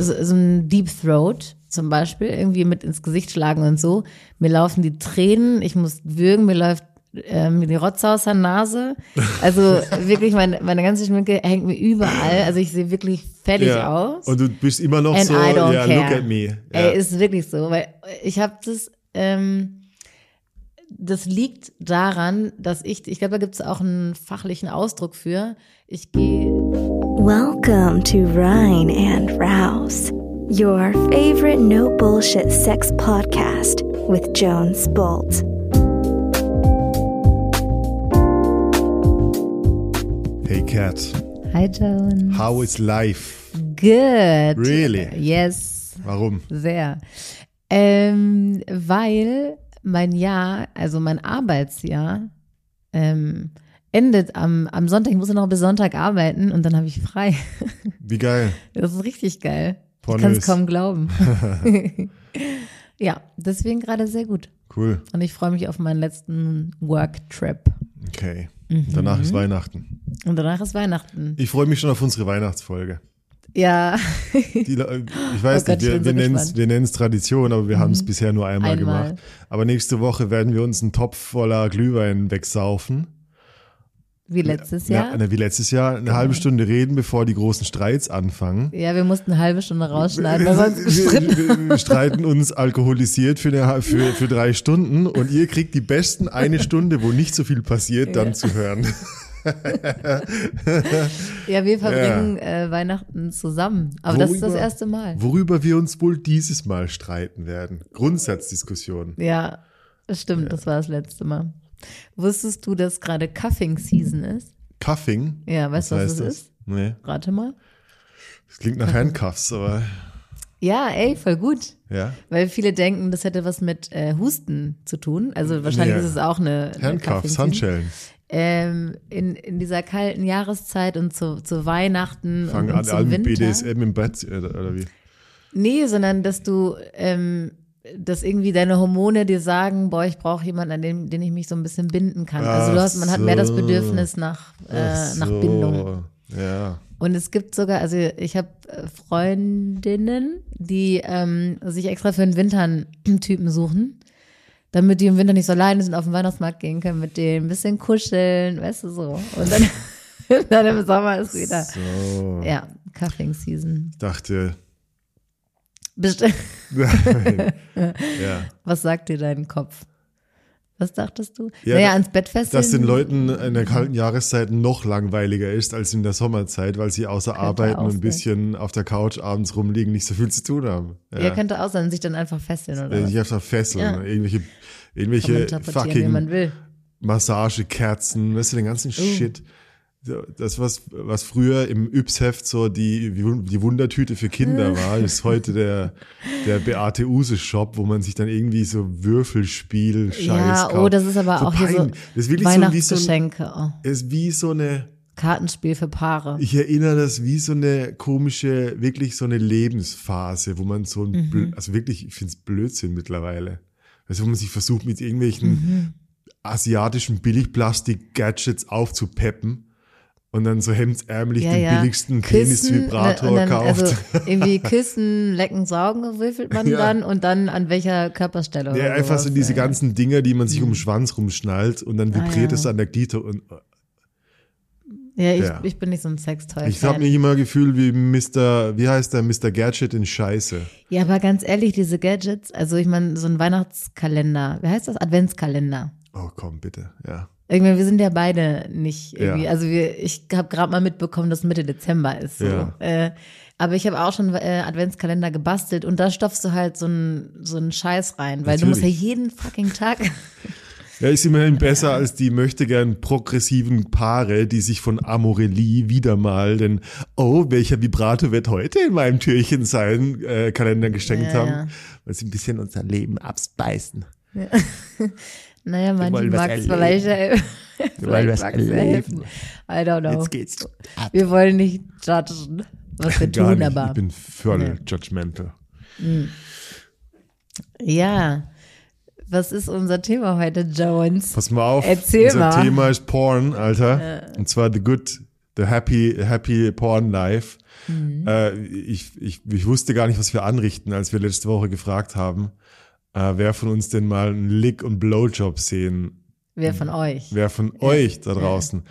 so, ein Deep Throat zum Beispiel, irgendwie mit ins Gesicht schlagen und so. Mir laufen die Tränen, ich muss würgen, mir läuft ähm, die Rotze aus der Nase. Also wirklich, meine, meine ganze Schminke hängt mir überall. Also ich sehe wirklich fertig Ja. aus. Und du bist immer noch And so, ja, care. look at me. Ja. Ey, ist wirklich so, weil ich habe das, ähm, das liegt daran, dass ich, ich glaube, da gibt es auch einen fachlichen Ausdruck für. Ich gehe, Welcome to Rhine and Rouse, your favorite no bullshit sex podcast with Jones Bolt. hey Kat. hi Joan. how is life? Good. Really? Yes, Warum? sehr. Ähm, weil mein Jahr, also mein Arbeitsjahr, ähm, endet am, am Sonntag. Ich muss ja noch bis Sonntag arbeiten und dann habe ich frei. Wie geil. Das ist richtig geil. Ich Pornös. kann es kaum glauben. ja, deswegen gerade sehr gut. Cool. Und ich freue mich auf meinen letzten Work-Trip. Okay. Mhm. Danach ist Weihnachten. Und danach ist Weihnachten. Ich freue mich schon auf unsere Weihnachtsfolge. Ja, Die, ich weiß Oh Gott, nicht, ich wir, bin wir so nennen es. Mhm. Tradition, aber wir haben es bisher nur einmal, Einmal. gemacht. Aber nächste Woche werden wir uns einen Topf voller Glühwein wegsaufen. Wie letztes Ja, Jahr. Genau. na, wie letztes Jahr, eine halbe Stunde reden, bevor die großen Streits anfangen. Ja, wir mussten eine halbe Stunde rausschneiden, wir wir, wir, wir streiten uns alkoholisiert für, eine, für, für drei Stunden und ihr kriegt die besten eine Stunde, wo nicht so viel passiert, dann zu hören. Ja, wir verbringen äh, Weihnachten zusammen. Aber das ist das Worüber- erste Mal. Worüber wir uns wohl dieses Mal streiten werden. Grundsatzdiskussion. Ja, das stimmt, das war das letzte Mal. Wusstest du, dass gerade Cuffing Season ist? Cuffing. Ja, weißt du, was, heißt das ist? Nee, Rate mal. das klingt nach Handcuffs, aber Ja, ey, voll gut. ja. Weil viele denken, das hätte was mit äh, Husten zu tun. Also wahrscheinlich Nee. ist es auch eine, Handcuffs. Handschellen. Ähm, in, in dieser kalten Jahreszeit und zu, zu Weihnachten Fangen und, an, zum an mit Winter. BDSM im Bett oder, oder wie? Nee, sondern dass du, ähm, dass irgendwie deine Hormone dir sagen, boah, ich brauche jemanden, an den, den ich mich so ein bisschen binden kann. also du Ach hast, man hat mehr das. Bedürfnis nach, äh, Ach nach so. Bindung. Ja. Und es gibt sogar, also ich habe Freundinnen, die ähm, sich extra für den Winter einen Typen suchen, damit die im Winter nicht so alleine sind, auf den Weihnachtsmarkt gehen können, mit denen ein bisschen kuscheln, weißt du so. Und dann, dann im Sommer ist wieder, So. ja, Cuffing Season. Ich dachte. ja. Was sagt dir dein Kopf? Was dachtest du? Ja, naja, ans Bett fesseln. Dass den Leuten in der kalten Jahreszeit noch langweiliger ist als in der Sommerzeit, weil sie außer Arbeiten auch und ein bisschen auf der Couch abends rumliegen, nicht so viel zu tun haben. Ja, könnte auch sein, sich dann einfach fesseln oder. Sich einfach fesseln. Ja. Irgendwelche, irgendwelche fucking. Massagekerzen, weißt du, den ganzen Oh. Shit. So, Das, was, was früher im Yps-Heft so die, die Wundertüte für Kinder war, ist heute der, der Beate Use Shop, wo man sich dann irgendwie so Würfelspiel, Scheiß Ja, oh, das ist aber so auch hier so pein- wirklich so, so, Weihnachtsgeschenke. oh. ist wie so eine, Kartenspiel für Paare. ich erinnere das wie so eine komische, wirklich so eine Lebensphase, wo man so ein, Mhm. Blö- also wirklich, ich finde es Blödsinn mittlerweile. Also wo man sich versucht mit irgendwelchen Mhm. asiatischen Billigplastik-Gadgets aufzupeppen und dann so hemdsärmlich ja, den ja. billigsten Penisvibrator und dann, kauft. Also irgendwie küssen, lecken, saugen würfelt man Ja. dann und dann an welcher Körperstelle. ja, einfach so diese ganzen Dinger, die man sich um den Schwanz rumschnallt und dann Ah, vibriert ja. es an der Glieder und Ja, ich, Ja. ich bin nicht so ein Sextoy. ich habe mich immer gefühlt wie Mr., wie heißt der, Mr. Gadget in Scheiße. Ja, aber ganz ehrlich, diese Gadgets, also ich meine, so ein Weihnachtskalender, wie heißt das? Adventskalender. Oh komm, bitte, ja. Irgendwie, wir sind ja beide nicht irgendwie, Ja. also wir, ich habe gerade mal mitbekommen, dass Mitte Dezember ist. So. Ja. Äh, aber ich habe auch schon äh, Adventskalender gebastelt und da stopfst du halt so einen so einen Scheiß rein, weil du musst ja Natürlich. jeden fucking Tag. Ja, ist immerhin besser als die möchte gern progressiven Paare, die sich von Amorelie wieder mal den, oh, welcher Vibrator wird heute in meinem Türchen sein, äh, Kalender geschenkt Ja, haben, ja. weil sie ein bisschen unser Leben abspeisen. naja, manche wollen was mag es vielleicht, äh, vielleicht erleben. helfen. I don't know. Jetzt geht's ab. Wir wollen nicht judgen, was wir Gar tun, nicht. aber Ich bin voll judgmental. ja. Was ist unser Thema heute, Jones? Pass mal auf, Erzähl unser mal. Thema ist Porn, Alter. Und zwar The Good, The Happy, Happy Porn Life. Mhm. Äh, ich, ich, ich wusste gar nicht, was wir anrichten, als wir letzte Woche gefragt haben, äh, wer von uns denn mal einen Lick- und Blowjob sehen Wer von euch? Wer von euch da draußen?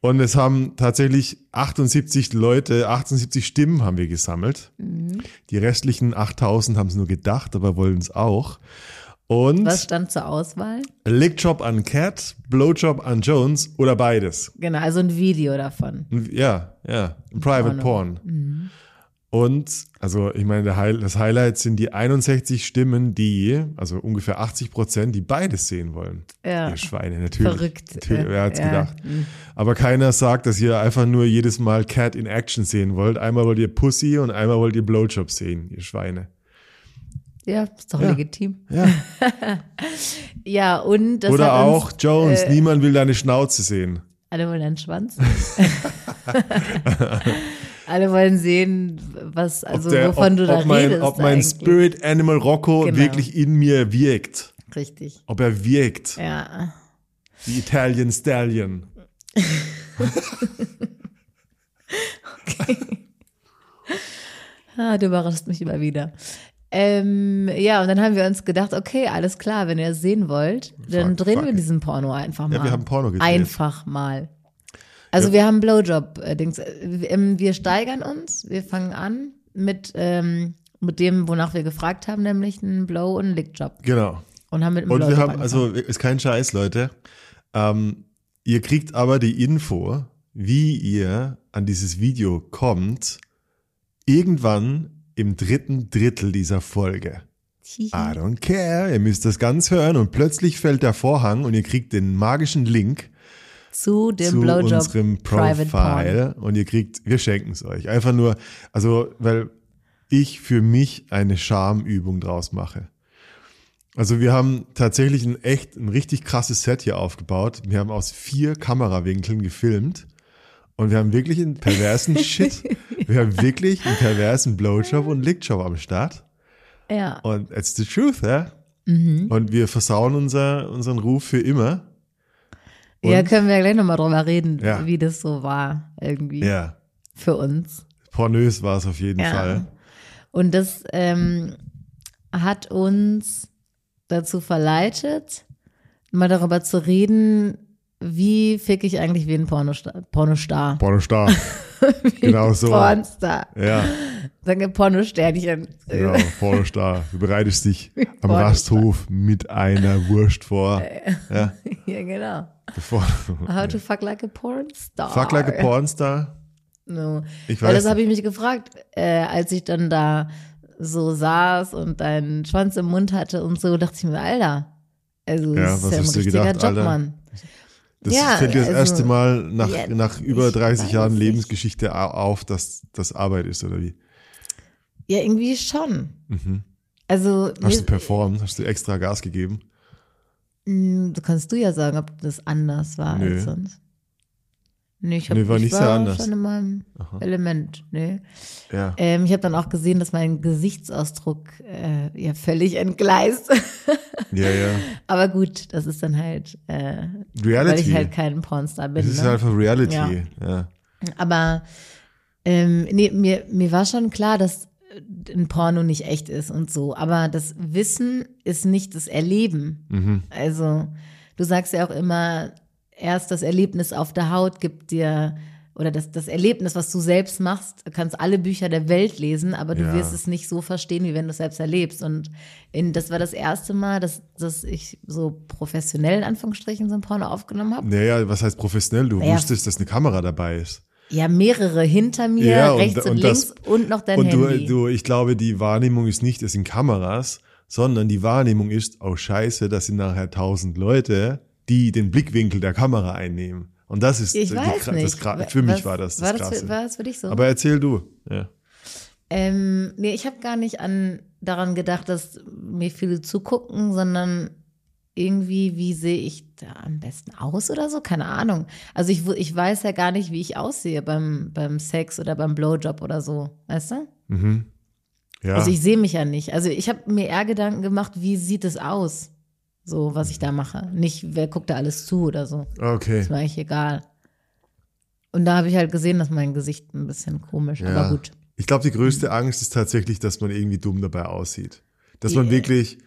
Und es haben tatsächlich 78 Leute, 78 Stimmen haben wir gesammelt. Mhm. Die restlichen 8000 haben es nur gedacht, aber wollen es auch. Und Was stand zur Auswahl? Lickjob an Cat, Blowjob an Jones oder beides. Genau, also ein Video davon. Ja, ja, Private Porno. Porn. Und, also ich meine, High, das Highlight sind die 61 Stimmen, die, also ungefähr 80 Prozent, die beides sehen wollen. Ja. Ihr Schweine, natürlich. Verrückt. Natürlich, wer hat's Ja. Mhm. gedacht? Aber keiner sagt, dass ihr einfach nur jedes Mal Cat in Action sehen wollt. Einmal wollt ihr Pussy und einmal wollt ihr Blowjob sehen, ihr Schweine. Ja, ist doch Ja. legitim. Ja. Ja, und das Oder auch uns, Jones, äh, niemand will deine Schnauze sehen. Alle wollen einen Schwanz. alle wollen sehen, was, also der, wovon ob, du da ob mein, redest. ob mein eigentlich. Spirit Animal Rocco Genau. wirklich in mir wirkt. Richtig. Ob er wirkt. Ja. Die Italian Stallion. Ah, du überraschst mich immer wieder. Ähm, ja, und dann haben wir uns gedacht, okay, alles klar, wenn ihr es sehen wollt, dann Fuck, drehen fuck wir diesen Porno einfach mal. Ja, wir haben Porno gedreht. Einfach mal. Also Ja. wir haben Blowjob-Dings. Ähm, wir steigern uns, wir fangen an mit, ähm, mit dem, wonach wir gefragt haben, nämlich einen Blow- und Lickjob. Genau. Und haben mit einem Und Blowjob wir haben, angefangen. also ist kein Scheiß, Leute. Ähm, ihr kriegt aber die Info, wie ihr an dieses Video kommt, irgendwann im dritten Drittel dieser Folge. I don't care, ihr müsst das ganz hören und plötzlich fällt der Vorhang und ihr kriegt den magischen Link zu dem zu Blowjob unserem Private Porn. Profile und ihr kriegt, wir schenken es euch. Einfach nur, also, weil ich für mich eine Schamübung draus mache. Also wir haben tatsächlich ein echt, ein richtig krasses Set hier aufgebaut. Wir haben aus vier Kamerawinkeln gefilmt und wir haben wirklich einen perversen Shit. Wir haben wirklich einen perversen Blowjob und Lickjob am Start. Ja. Und it's the truth, ja. Mhm. Und wir versauen unser, unseren Ruf für immer. Ja, Und- können wir gleich nochmal drüber reden, Ja. wie das so war, irgendwie. Ja. Für uns. Pornös war es auf jeden Ja. Fall. Und das ähm, hat uns dazu verleitet, mal darüber zu reden, wie fick ich eigentlich wie ein Pornostar. Pornostar. Pornostar. genau so. Pornstar. Ja, Danke, Pornosternchen. genau, Pornostar. Du bereitest dich am. Rasthof mit einer Wurst vor. Ja, Ja, genau. bevor How to fuck like a Pornstar. Fuck like a Pornstar. No. Ich Weil weiß das habe ich mich gefragt, äh, als ich dann da so saß und deinen Schwanz im Mund hatte und so, dachte ich mir, Alter, also Ja, das was ist ja ein hast du richtiger gedacht, Job, Alter? Mann. Das Ja, fällt dir das also- erste Mal nach, Ja, nach über ich 30 weiß Jahren nicht. Lebensgeschichte au- auf, dass das Arbeit ist, oder wie? Ja, irgendwie schon. Mhm. Also, Hast du performt? Hast du extra Gas gegeben? mh, du kannst du ja sagen, ob das anders war Nö. als sonst. Nee, ich, hab, Nee, war ich nicht war sehr anders. schon in meinem Element. Nee. Ja. Ähm, ich habe dann auch gesehen, dass mein Gesichtsausdruck äh, ja völlig entgleist. Ja, ja. Aber gut, das ist dann halt, äh, weil Reality. ich halt kein Pornstar bin. das ist ne? einfach Reality. Ja. Ja. Aber ähm, nee, mir, mir war schon klar, dass ein Porno nicht echt ist und so. Aber das Wissen ist nicht das Erleben. Mhm. Also du sagst ja auch immer, erst das Erlebnis auf der Haut gibt dir oder das, das Erlebnis, was du selbst machst, du kannst alle Bücher der Welt lesen, aber du Ja. wirst es nicht so verstehen, wie wenn du es selbst erlebst. Und in, das war das erste Mal, dass, dass ich so professionell in Anführungsstrichen so ein Porno aufgenommen habe. Naja, was heißt professionell? Du Naja. wusstest, dass eine Kamera dabei ist. Ja, mehrere hinter mir, Ja, und- rechts und, und links das- und noch dein Und du, Handy. du, ich glaube, die Wahrnehmung ist nicht, es sind Kameras, sondern die Wahrnehmung ist, oh scheiße, das sind nachher tausend Leute, die den Blickwinkel der Kamera einnehmen. Und das ist ich die, weiß Gra- nicht. das für mich Was- war das das war das, Krasse. für, war das für dich so? Aber erzähl du. Ja. Ähm, nee, ich habe gar nicht an daran gedacht, dass mir viele zugucken, sondern irgendwie, wie sehe ich da am besten aus oder so? Keine Ahnung. Also ich, ich weiß ja gar nicht, wie ich aussehe beim, beim Sex oder beim Blowjob oder so, weißt du? Mhm. Ja. Also ich sehe mich ja nicht. Also ich habe mir eher Gedanken gemacht, wie sieht es aus? So, was ich da mache. Nicht, wer guckt da alles zu oder so. okay. Ist mir eigentlich egal. Und da habe ich halt gesehen, dass mein Gesicht ein bisschen komisch, Ja. aber gut. Ich glaube, die größte Angst ist tatsächlich, dass man irgendwie dumm dabei aussieht. Dass man Yeah. wirklich,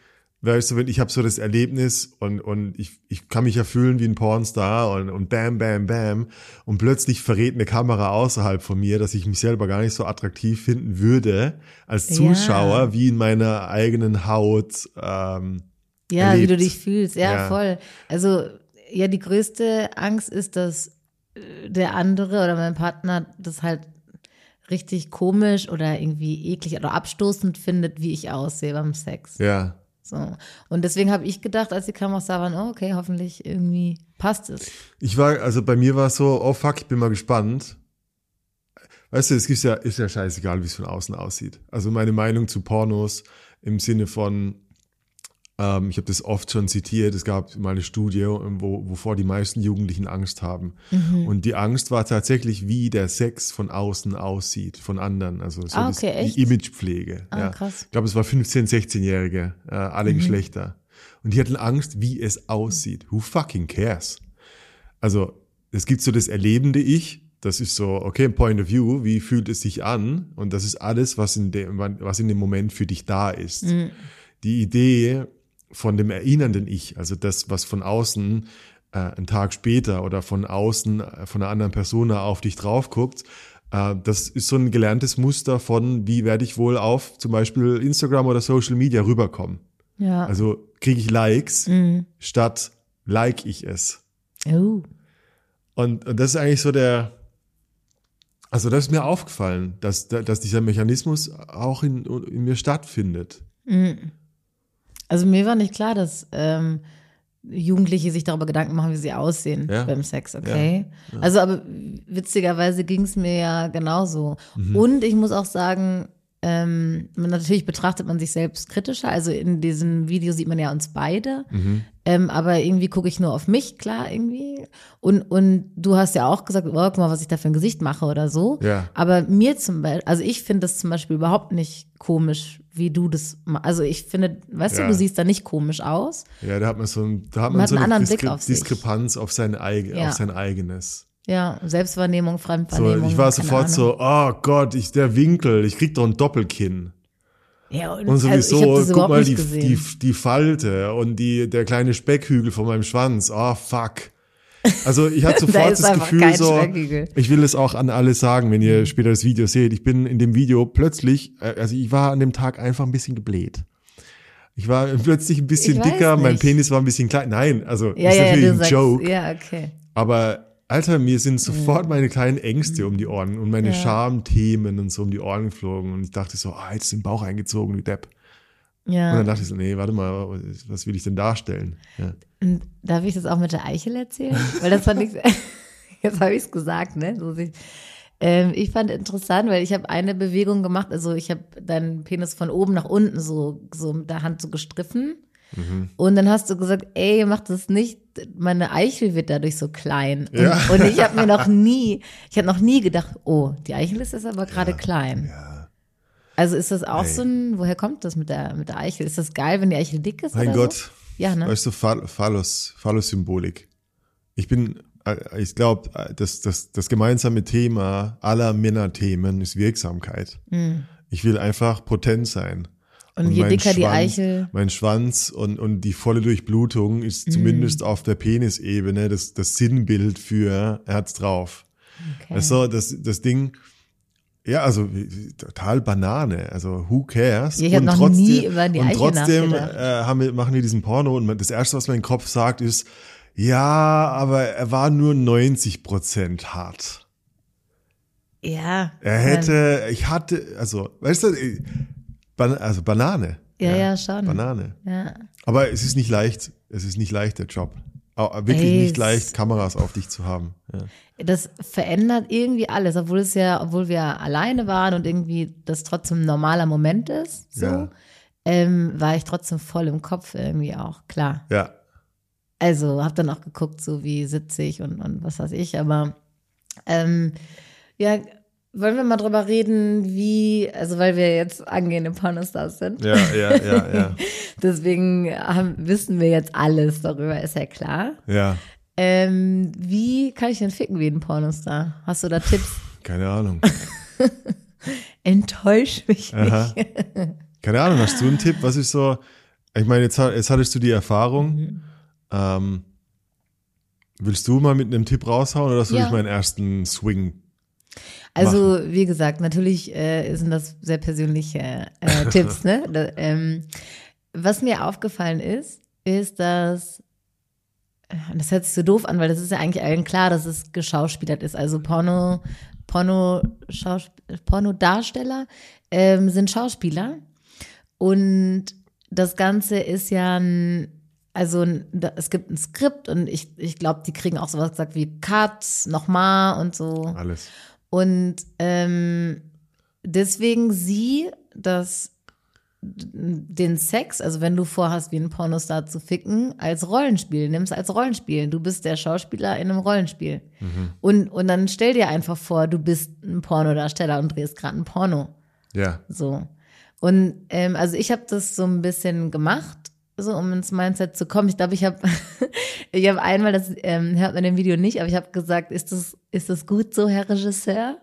weißt du, wenn ich habe so das Erlebnis und, und ich, ich kann mich ja fühlen wie ein Pornstar und, und bam, bam, bam. Und plötzlich verrät eine Kamera außerhalb von mir, dass ich mich selber gar nicht so attraktiv finden würde als Ja. Zuschauer, wie in meiner eigenen Haut. Ähm, Ja, erlebt. wie du dich fühlst. Ja, Ja. voll. Also, ja, die größte Angst ist, dass äh, der andere oder mein Partner das halt richtig komisch oder irgendwie eklig oder abstoßend findet, wie ich aussehe beim Sex. ja. So. Und deswegen habe ich gedacht, als die Kameras da waren, oh, okay, hoffentlich irgendwie passt es. Ich war, also bei mir war es so, oh fuck, ich bin mal gespannt. Weißt du, es ist ja, ist ja scheißegal, wie es von außen aussieht. Also meine Meinung zu Pornos im Sinne von, ähm, ich habe das oft schon zitiert, es gab mal eine Studie, wo, wovor die meisten Jugendlichen Angst haben. Mhm. Und die Angst war tatsächlich, wie der Sex von außen aussieht, von anderen. Also so Ah, das, okay, echt? die Imagepflege. Ah, ja. krass. Ich glaube, es war 15-, 16-Jährige, äh, Mhm. alle Geschlechter. Und die hatten Angst, wie es aussieht. Who fucking cares? Also, es gibt so das erlebende Ich, das ist so, okay, Point of View, wie fühlt es sich an? Und das ist alles, was in dem, was in dem Moment für dich da ist. Die Idee von dem erinnernden Ich, also das, was von außen äh, einen Tag später oder von außen äh, von einer anderen Person auf dich drauf guckt, äh, das ist so ein gelerntes Muster von, wie werde ich wohl auf zum Beispiel Instagram oder Social Media rüberkommen. Ja. Also kriege ich Likes Mhm. statt like ich es. Oh. Und, und das ist eigentlich so der, also das ist mir aufgefallen, dass, dass dieser Mechanismus auch in, in mir stattfindet. Also mir war nicht klar, dass ähm, Jugendliche sich darüber Gedanken machen, wie sie aussehen Ja. beim Sex, okay? Also aber witzigerweise ging es mir ja genauso. Mhm. Und ich muss auch sagen, ähm, natürlich betrachtet man sich selbst kritischer. Also in diesem Video sieht man ja uns beide. Mhm. Ähm, aber irgendwie gucke ich nur auf mich, klar, irgendwie. Und, und du hast ja auch gesagt, oh, guck mal, was ich da für ein Gesicht mache oder so. Ja. Aber mir zum Beispiel, also ich finde das zum Beispiel überhaupt nicht komisch, wie du das. Also ich finde, weißt Ja. du, du siehst da nicht komisch aus. Ja, da hat man so, ein, da hat Man man hat so einen eine anderen Blick Diskre auf sich. Diskrepanz auf sein, eig Ja. auf sein eigenes. Ja, Selbstwahrnehmung, So, Fremdwahrnehmung. ich war sofort Ahnung. so, oh Gott, ich, der Winkel, ich krieg doch ein Doppelkinn. Ja, und, Und sowieso, also hab das guck mal, die, die, die Falte und die, der kleine Speckhügel von meinem Schwanz. Oh, fuck. Also ich hatte Da sofort ist das Gefühl so, ich will es auch an alle sagen, wenn ihr später das Video seht. Ich bin in dem Video plötzlich, äh, also ich war an dem Tag einfach ein bisschen gebläht. Ich war plötzlich ein bisschen dicker, mein. Penis war ein bisschen klein. Nein, also ja, ist ja, natürlich ein sagst, Joke. ja, okay. Aber Alter, mir sind sofort meine kleinen Ängste um die Ohren und meine Ja. Schamthemen und so um die Ohren geflogen. Und ich dachte so, ah, jetzt ist den Bauch eingezogen, wie Depp. Und Ja. dann dachte ich so, nee, warte mal, was will ich denn darstellen? Ja. Und darf ich das auch mit der Eichel erzählen? Weil das fand ich, jetzt habe ich es gesagt, ne? So sich, ähm, ich fand interessant, weil ich habe eine Bewegung gemacht, also ich habe deinen Penis von oben nach unten so, so mit der Hand so gestriffen. Mhm. Und dann hast du gesagt, ey, mach das nicht, meine Eichel wird dadurch so klein. Und, Ja. und ich habe mir noch nie, ich habe noch nie gedacht, oh, die Eichel ist jetzt aber gerade klein. ja. Also ist das auch Ey. so ein, woher kommt das mit der, mit der Eichel? Ist das geil, wenn die Eichel dick ist? Mein Gott. So? Ja, ne? Weißt du, Phall- Phallus, Phallus-Symbolik. Ich bin, äh, ich glaube, das, das, das gemeinsame Thema aller Männerthemen ist Wirksamkeit. Ich will einfach potent sein. Hm. Und je dicker die Schwanz, Eichel- Mein Schwanz und, und die volle Durchblutung ist Mhm. zumindest auf der Penisebene das, das Sinnbild für er hat's drauf. Okay. Du, das, das Ding, ja, also total Banane. Also who cares? Ja, ich und noch trotzdem, nie über die und Eichel trotzdem äh, haben wir, machen wir diesen Porno und das erste, was mein Kopf sagt, ist, ja, aber er war nur 90 Prozent hart. Ja. Er hätte, ich hatte, also, weißt du, äh, Ban also Banane. Ja, ja, schon. Banane. Ja. Aber es ist nicht leicht, es ist nicht leicht, der Job. Au- Wirklich Ey, nicht leicht, Kameras auf dich zu haben. Ja. Das verändert irgendwie alles, obwohl es ja, obwohl wir alleine waren und irgendwie das trotzdem ein normaler Moment ist, so, Ja. ähm, war ich trotzdem voll im Kopf irgendwie auch, klar. ja. Also habe dann auch geguckt, so wie sitze ich und, und was weiß ich, aber ähm, ja, wollen wir mal drüber reden, wie, also weil wir jetzt angehende Pornostars sind. Ja, ja, ja, ja. Deswegen haben, wissen wir jetzt alles darüber, ist ja klar. ja. Ähm, wie kann ich denn ficken wie ein Pornostar? Hast du da Tipps? Keine Ahnung. Enttäusch mich Aha. nicht. Keine Ahnung, hast du einen Tipp? Was ist so, ich meine, jetzt, jetzt hattest du die Erfahrung. Mhm. Ähm, willst du mal mit einem Tipp raushauen oder soll Ja. ich meinen ersten Swing? Also, wie gesagt, natürlich äh, sind das sehr persönliche äh, Tipps. Ne? Da, ähm, was mir aufgefallen ist, ist, dass äh, das hört sich so doof an, weil das ist ja eigentlich allen klar, dass es geschauspielert ist. Also Porno, Porno, Schausp Pornodarsteller ähm, sind Schauspieler und das Ganze ist ja ein, also ein, da, es gibt ein Skript und ich, ich glaube, die kriegen auch sowas gesagt wie Cut, nochmal und so. Alles. Und ähm, deswegen sieh das den Sex, also wenn du vorhast, wie ein Pornostar zu ficken, als Rollenspiel, nimm's als Rollenspiel. Du bist der Schauspieler in einem Rollenspiel. Und, und dann stell dir einfach vor, du bist ein Pornodarsteller und drehst gerade ein Porno. Ja. So. Und ähm, also ich habe das so ein bisschen gemacht, so um ins Mindset zu kommen. Ich glaube, ich habe ich habe einmal, das ähm, hört man im Video nicht, aber ich habe gesagt, ist das, ist das gut so, Herr Regisseur?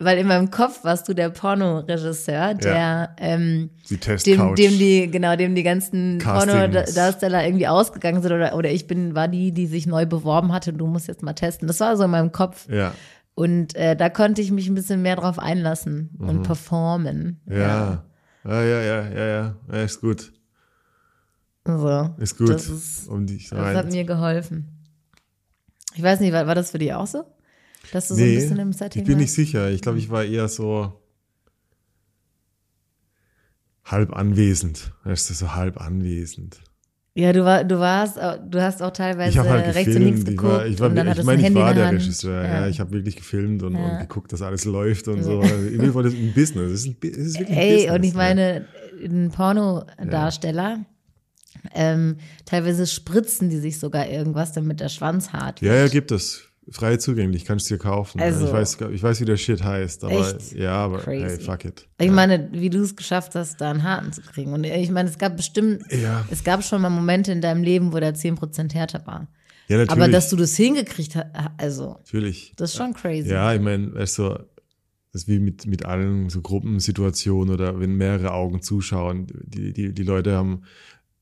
Weil in meinem Kopf warst du der Pornoregisseur, der ähm, Die dem, dem die, genau, dem die ganzen. Pornodarsteller irgendwie ausgegangen sind oder, oder ich bin, war die, die sich neu beworben hatte und du musst jetzt mal testen. Das war so in meinem Kopf. ja. Und äh, da konnte ich mich ein bisschen mehr drauf einlassen und performen. Mhm. Ja. Ja, ja, ja, ja, ja. ja ist gut. So. Ist gut. Das, ist, um dich das hat rein. mir geholfen. Ich weiß nicht, war, war das für dich auch so? Dass du so ein Nee, bisschen im Setting ich bin nicht warst? sicher. Ich glaube, ich war eher so halb anwesend. Weißt du, so halb anwesend. Ja, du, war, du warst, auch- du hast auch teilweise halt rechts und links gefilmt. Ich geguckt war, ich, war, und dann ich meine, ein ich war der. Regisseur. Ja, ich habe wirklich gefilmt und, Ja. und geguckt, dass alles läuft und So. so. Irgendwie war das ein Business. Es ist, ein, es ist wirklich ein Ey, Business. und ich ja. meine, ein Pornodarsteller, ähm, teilweise spritzen die sich sogar irgendwas, damit der Schwanz hart Ja, wird. ja, gibt es. Frei zugänglich, kannst du dir kaufen. Also- ich, weiß, ich weiß, wie der Shit heißt, aber Echt? ja, aber Crazy. hey, fuck it. Ich ja. meine, wie du es geschafft hast, da einen harten zu kriegen. Und ich meine, es gab bestimmt, Ja. es gab schon mal Momente in deinem Leben, wo der 10% härter war. ja, natürlich. Aber dass du das hingekriegt hast, also, natürlich. das ist schon crazy. Ja, ich meine, weißt du, das ist wie mit, mit allen so Gruppensituationen oder wenn mehrere Augen zuschauen, die, die, die Leute haben,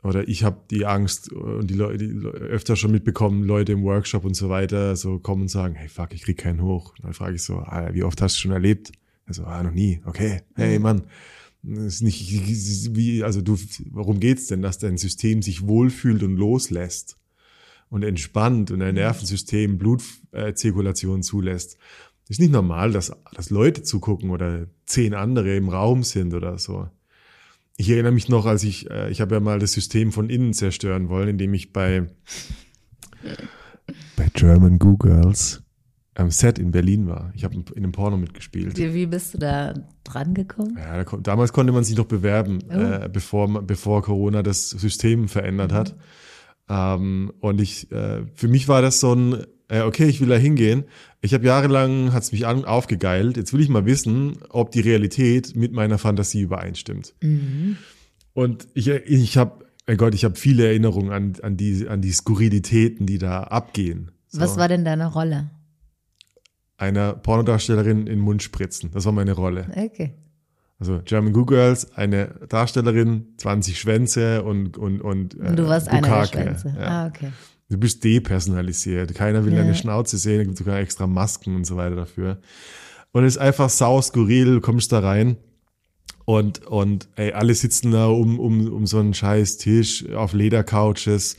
oder ich habe die Angst und die Leute öfter schon mitbekommen, Leute im Workshop und so weiter, so kommen und sagen, hey fuck, ich krieg keinen hoch. Und dann frage ich so, ah, wie oft hast du schon erlebt? Also, ah, noch nie. Okay, hey Mann, das ist nicht wie, also du, worum geht's denn, dass dein System sich wohlfühlt und loslässt? und entspannt und dein Nervensystem Blutzirkulation zulässt. ist nicht normal, dass, dass Leute zugucken oder zehn andere im Raum sind oder so. Ich erinnere mich noch, als ich, äh, ich habe ja mal das System von innen zerstören wollen, indem ich bei, bei German Goo Girls am Set in Berlin war. Ich habe in einem Porno mitgespielt. Wie, wie bist du da dran gekommen? Ja, da, damals konnte man sich noch bewerben, Oh. äh, bevor, bevor Corona das System verändert hat. Ähm, und ich, äh, für mich war das so ein, äh, okay, ich will da hingehen. Ich habe jahrelang, hat's mich an, aufgegeilt. Jetzt will ich mal wissen, ob die Realität mit meiner Fantasie übereinstimmt. Und ich, ich habe, mein Gott, ich habe viele Erinnerungen an, an, die, an die Skurrilitäten, die da abgehen. So. Was war denn deine Rolle? Einer Pornodarstellerin in den Mund spritzen. Das war meine Rolle. Okay. Also German Goo Girls, eine Darstellerin, 20 Schwänze und und und, äh, Und du warst einer der Bukake. Schwänze. Ja. Ah, okay. Du bist depersonalisiert. Keiner will Ja. deine Schnauze sehen. Da gibt sogar extra Masken und so weiter dafür. Und es ist einfach sau skurril. Du kommst da rein und und ey, alle sitzen da um um um so einen scheiß Tisch auf Ledercouches.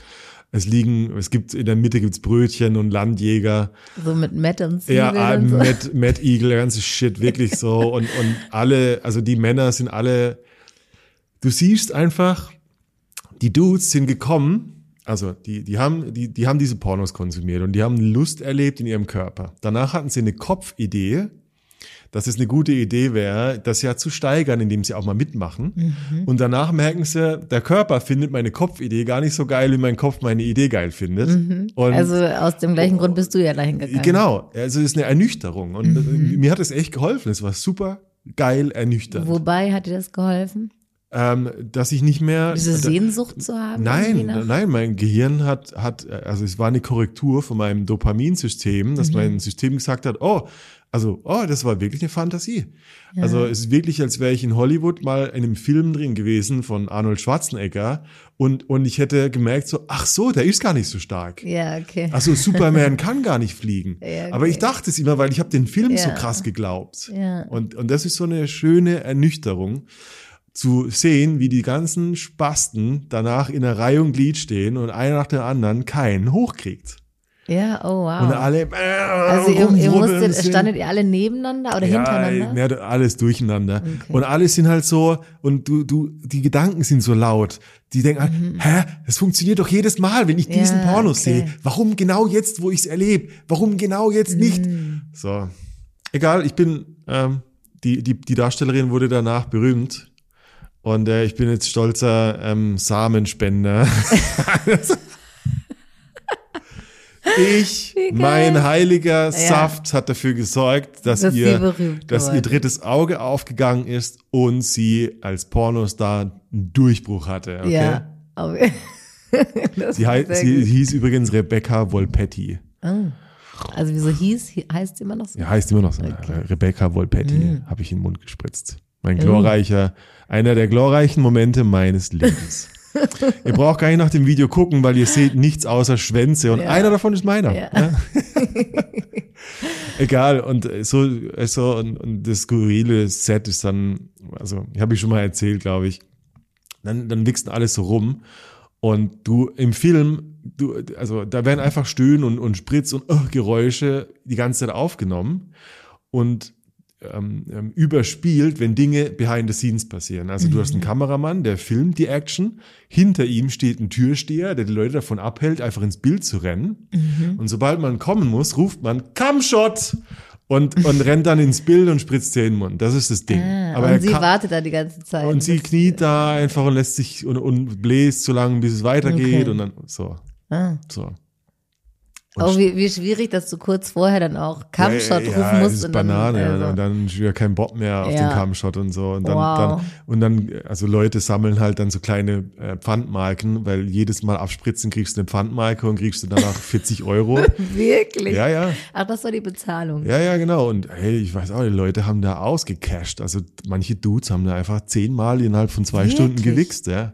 Es liegen, es gibt in der Mitte gibt's Brötchen und Landjäger. So mit Matt und Zwiebeln Ja, und so. Matt, Matt Eagle, der ganze Shit, wirklich so. Und, und alle, also die Männer sind alle, du siehst einfach, die Dudes sind gekommen, also die, die, haben, die, die haben diese Pornos konsumiert und die haben Lust erlebt in ihrem Körper. Danach hatten sie eine Kopfidee, dass es eine gute Idee wäre, das ja zu steigern, indem sie auch mal mitmachen. Und danach merken sie, der Körper findet meine Kopfidee gar nicht so geil, wie mein Kopf meine Idee geil findet. Und Also aus dem gleichen Grund bist du ja dahin gegangen. Genau, also es ist eine Ernüchterung und Mhm. mir hat es echt geholfen. Es war super geil ernüchternd. Wobei hat dir das geholfen? Ähm, dass ich nicht mehr. Diese Sehnsucht zu haben? Nein, nein, mein Gehirn hat, hat, also es war eine Korrektur von meinem Dopaminsystem, dass Mhm. mein System gesagt hat, oh, also, oh, das war wirklich eine Fantasie. Also es ist wirklich, als wäre ich in Hollywood mal in einem Film drin gewesen von Arnold Schwarzenegger und, und ich hätte gemerkt so, ach so, der ist gar nicht so stark. Ja, okay. Also Superman kann gar nicht fliegen. Ja, okay. Aber ich dachte es immer, weil ich habe den Film so Ja. krass geglaubt. Ja. Und, und das ist so eine schöne Ernüchterung zu sehen, wie die ganzen Spasten danach in einer Reihe und Glied stehen und einer nach dem anderen keinen hochkriegt. Ja, oh wow. Und alle äh, also ihr, ihr musstet, standet ihr alle nebeneinander oder ja, hintereinander? ja, alles durcheinander. Und alle sind halt so, und du, du, die Gedanken sind so laut. Die denken, halt, hä, das funktioniert doch jedes Mal, wenn ich diesen Mhm. Ja, Porno okay. sehe. Warum genau jetzt, wo ich es erlebe? Warum genau jetzt nicht? Mhm. So. Egal, ich bin, ähm, die, die, die Darstellerin wurde danach berühmt. Und äh, ich bin jetzt stolzer ähm, Samenspender. ich, mein heiliger Saft hat dafür gesorgt, dass, Dass ihr, dass ihr drittes Auge aufgegangen ist und sie als Pornostar einen Durchbruch hatte. Okay? Ja. Aber, das Sie, sie hieß übrigens Rebecca Volpetti. Also wieso hieß, hi- heißt sie immer noch so? Ja, heißt immer noch so. Okay. Rebecca Volpetti Mhm. habe ich in den Mund gespritzt. Mein glorreicher, einer der glorreichen Momente meines Lebens. ihr braucht gar nicht nach dem Video gucken, weil ihr seht nichts außer Schwänze und Ja. einer davon ist meiner. Ja. Ja. Egal, und äh, so, so und, und das skurrile Set ist dann, also, habe ich schon mal erzählt, glaube ich. Dann, dann wichsen alles so rum. Und du im Film, du, also da werden einfach Stöhnen und, und Spritz und oh, Geräusche die ganze Zeit aufgenommen und ähm, ähm, überspielt, wenn Dinge behind the scenes passieren. Also du hast einen Kameramann, der filmt die Action, hinter ihm steht ein Türsteher, der die Leute davon abhält, einfach ins Bild zu rennen. Und sobald man kommen muss, ruft man Come-Shot! Und, und rennt dann ins Bild und spritzt dir in den Mund. Das ist das Ding. Ah, Aber er und sie kann- wartet da die ganze Zeit. und sie kniet da einfach und lässt sich und, und bläst so lange, bis es weitergeht Okay. und dann so, Ah. so. Oh, wie, wie schwierig, dass du kurz vorher dann auch Kampfshot ja, rufen ja, musst. Das ist und dann, Banane also, und dann wieder kein Bock mehr auf Ja. den Kampfshot und so. Und dann, Wow. dann, und dann, also Leute sammeln halt dann so kleine äh, Pfandmarken, weil jedes Mal abspritzen kriegst du eine Pfandmarke und kriegst du danach 40 Euro. Wirklich? ja, ja. Ach, das war die Bezahlung. Ja, ja, genau. Und hey, ich weiß auch, die Leute haben da ausgecasht. Also manche Dudes haben da einfach zehnmal innerhalb von zwei Wirklich? Stunden gewichst, ja.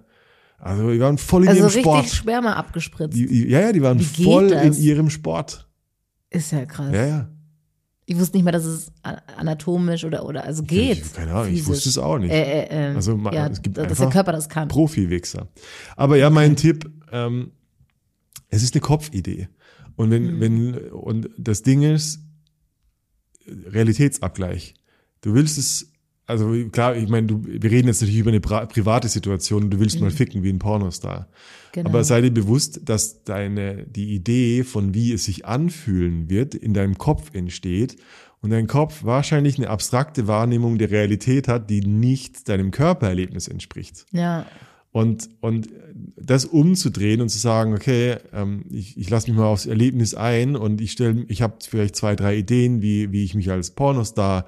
Also die waren voll in Also ihrem richtig Sport. Sperma abgespritzt. Die, die- ja, ja, die waren voll das? in ihrem Sport. Ist ja krass. Ja, ja. Ich wusste nicht mal, dass es anatomisch oder, oder also geht. Ich- keine Ahnung, ich physisch. wusste es auch nicht. Äh, äh, äh, Also, ma- ja, es gibt dass der Körper das kann. Profi-Wichser. Aber ja, mein Tipp, ähm, es ist eine Kopfidee. Und wenn, Mhm. wenn, und das Ding ist, Realitätsabgleich. Du willst es, also klar, ich meine, du, wir reden jetzt natürlich über eine private Situation, du willst mal ficken wie ein Pornostar. Mhm. Genau. Aber sei dir bewusst, dass deine, die Idee von wie es sich anfühlen wird, in deinem Kopf entsteht und dein Kopf wahrscheinlich eine abstrakte Wahrnehmung der Realität hat, die nicht deinem Körpererlebnis entspricht. ja, Und, und das umzudrehen und zu sagen, okay, ähm, ich, ich lasse mich mal aufs Erlebnis ein und ich stelle, ich habe vielleicht zwei, drei Ideen, wie, wie ich mich als Pornostar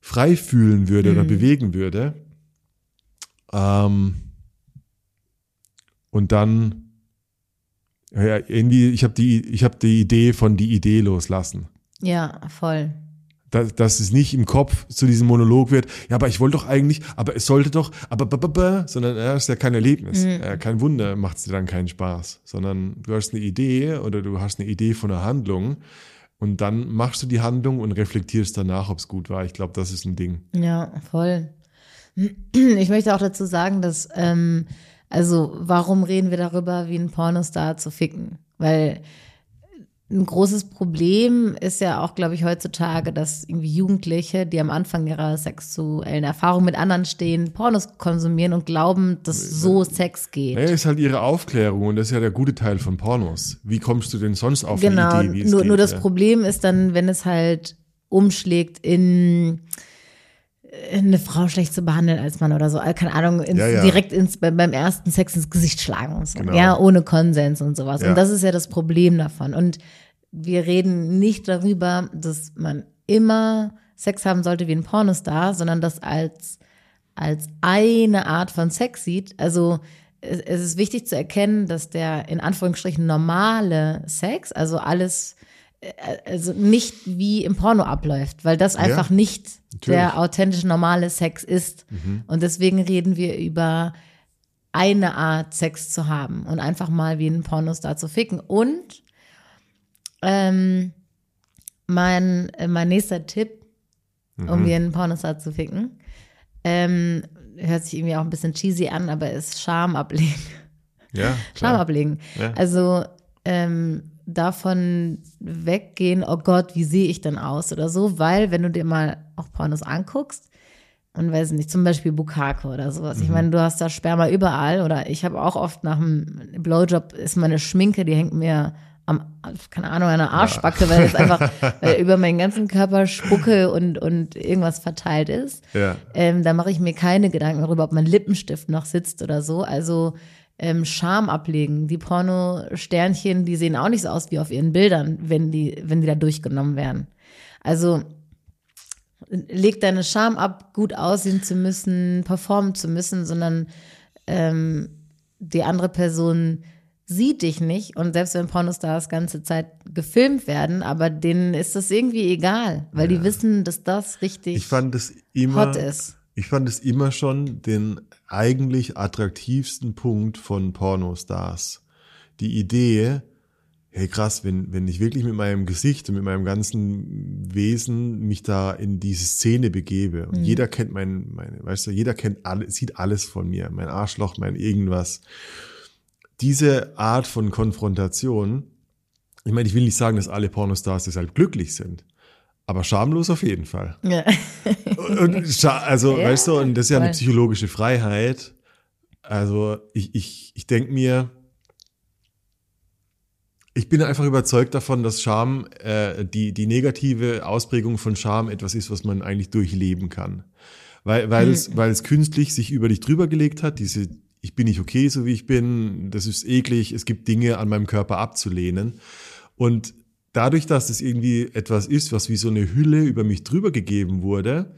frei fühlen würde oder bewegen würde. Ähm, und dann ja, irgendwie, ich habe die, ich habe die Idee von die Idee loslassen ja, voll. dass, dass es nicht im Kopf zu diesem Monolog wird, ja, aber ich wollte doch eigentlich, aber es sollte doch, aber, b, b, b, sondern ja, ist ja kein Erlebnis. Äh, kein Wunder macht es dir dann keinen Spaß, sondern du hast eine Idee oder du hast eine Idee von einer Handlung und dann machst du die Handlung und reflektierst danach, ob es gut war. Ich glaube, das ist ein Ding. Ja, voll. Ich möchte auch dazu sagen, dass, ähm, also, warum reden wir darüber, wie ein Pornostar zu ficken? Weil ein großes Problem ist ja auch, glaube ich, heutzutage, dass irgendwie Jugendliche, die am Anfang ihrer sexuellen Erfahrung mit anderen stehen, Pornos konsumieren und glauben, dass so Sex geht. Ja, ist halt ihre Aufklärung und das ist ja der gute Teil von Pornos. Wie kommst du denn sonst auf Genau, die Idee, wie es nur, geht? nur das ja? Problem ist dann, wenn es halt umschlägt in eine Frau schlecht zu behandeln als Mann oder so, äh, keine Ahnung, ins, Ja, ja. direkt ins, beim ersten Sex ins Gesicht schlagen und so. Genau. Ja, ohne Konsens und sowas. Ja. Und das ist ja das Problem davon. Und wir reden nicht darüber, dass man immer Sex haben sollte wie ein Pornostar, sondern das als als eine Art von Sex sieht. Also es, es ist wichtig zu erkennen, dass der in Anführungsstrichen normale Sex, also alles, also nicht wie im Porno abläuft, weil das einfach nicht der authentische normale Sex ist. Und deswegen reden wir über eine Art Sex zu haben und einfach mal wie ein Pornostar zu ficken. Und ähm, mein, äh, mein nächster Tipp, um wie einen Pornostar zu ficken, ähm, hört sich irgendwie auch ein bisschen cheesy an, aber ist Scham ablegen. Ja, Scham ablegen. Ja. Also ähm, davon weggehen, oh Gott, wie sehe ich denn aus oder so, weil wenn du dir mal auch Pornos anguckst und weiß nicht, zum Beispiel Bukake oder sowas, Mhm. ich meine, du hast da Sperma überall oder ich habe auch oft nach einem Blowjob ist meine Schminke, die hängt mir am, keine Ahnung, an der Arschbacke, weil es einfach weil über meinen ganzen Körper Spucke und, und irgendwas verteilt ist. Ja. Ähm, da mache ich mir keine Gedanken darüber, ob mein Lippenstift noch sitzt oder so. Also ähm, Scham ablegen. Die Porno-Sternchen, die sehen auch nicht so aus wie auf ihren Bildern, wenn die, wenn die da durchgenommen werden. Also leg deine Scham ab, gut aussehen zu müssen, performen zu müssen, sondern ähm, die andere Person sieht dich nicht und selbst wenn Pornostars ganze Zeit gefilmt werden, aber denen ist das irgendwie egal, weil die wissen, dass das richtig Ich fand es immer, hot ist. ich fand es immer schon den eigentlich attraktivsten Punkt von Pornostars. Die Idee, hey krass, wenn, wenn ich wirklich mit meinem Gesicht und mit meinem ganzen Wesen mich da in diese Szene begebe und jeder kennt mein, meine, weißt du, jeder kennt alle, sieht alles von mir, mein Arschloch, mein irgendwas. Diese Art von Konfrontation, ich meine, ich will nicht sagen, dass alle Pornostars deshalb glücklich sind, aber schamlos auf jeden Fall. Ja. Also, Ja, weißt du, und das ist ja eine psychologische Freiheit. Also, ich, ich, ich denke mir, ich bin einfach überzeugt davon, dass Scham, äh, die, die negative Ausprägung von Scham etwas ist, was man eigentlich durchleben kann. Weil, weil, es, weil es künstlich sich über dich drüber gelegt hat, diese, ich bin nicht okay, so wie ich bin, das ist eklig, es gibt Dinge an meinem Körper abzulehnen. Und dadurch, dass es irgendwie etwas ist, was wie so eine Hülle über mich drüber gegeben wurde,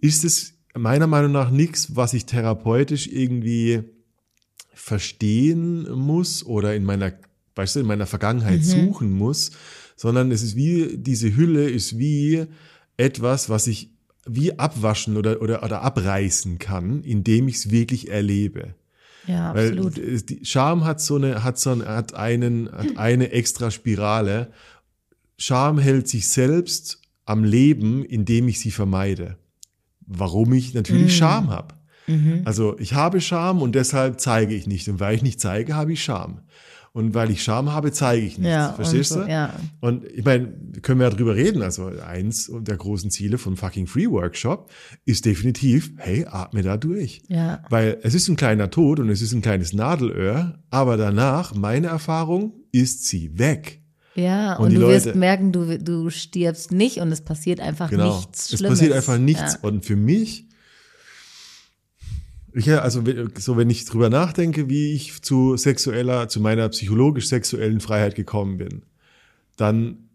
ist es meiner Meinung nach nichts, was ich therapeutisch irgendwie verstehen muss oder in meiner, weißt du, in meiner Vergangenheit suchen muss, sondern es ist wie, diese Hülle ist wie etwas, was ich wie abwaschen oder, oder, oder abreißen kann, indem ich es wirklich erlebe. Ja, Weil absolut. Scham hat so eine, hat so eine, hat einen, hat eine extra Spirale. Scham hält sich selbst am Leben, indem ich sie vermeide. Warum ich natürlich Scham habe. Also ich habe Scham und deshalb zeige ich nicht. Und weil ich nicht zeige, habe ich Scham. Und weil ich Scham habe, zeige ich nichts. Ja, Verstehst und so, du? ja. Und ich meine, können wir ja drüber reden. Also eins der großen Ziele vom fucking Free Workshop ist definitiv, hey, atme da durch. Ja. Weil es ist ein kleiner Tod und es ist ein kleines Nadelöhr, aber danach, meine Erfahrung, ist sie weg. Ja, Und und, du wirst Leute- merken, du, du stirbst nicht und es passiert einfach Genau. nichts es Schlimmes. passiert einfach nichts. Ja. Und für mich, ich, also so wenn ich drüber nachdenke, wie ich zu sexueller, zu meiner psychologisch-sexuellen Freiheit gekommen bin, dann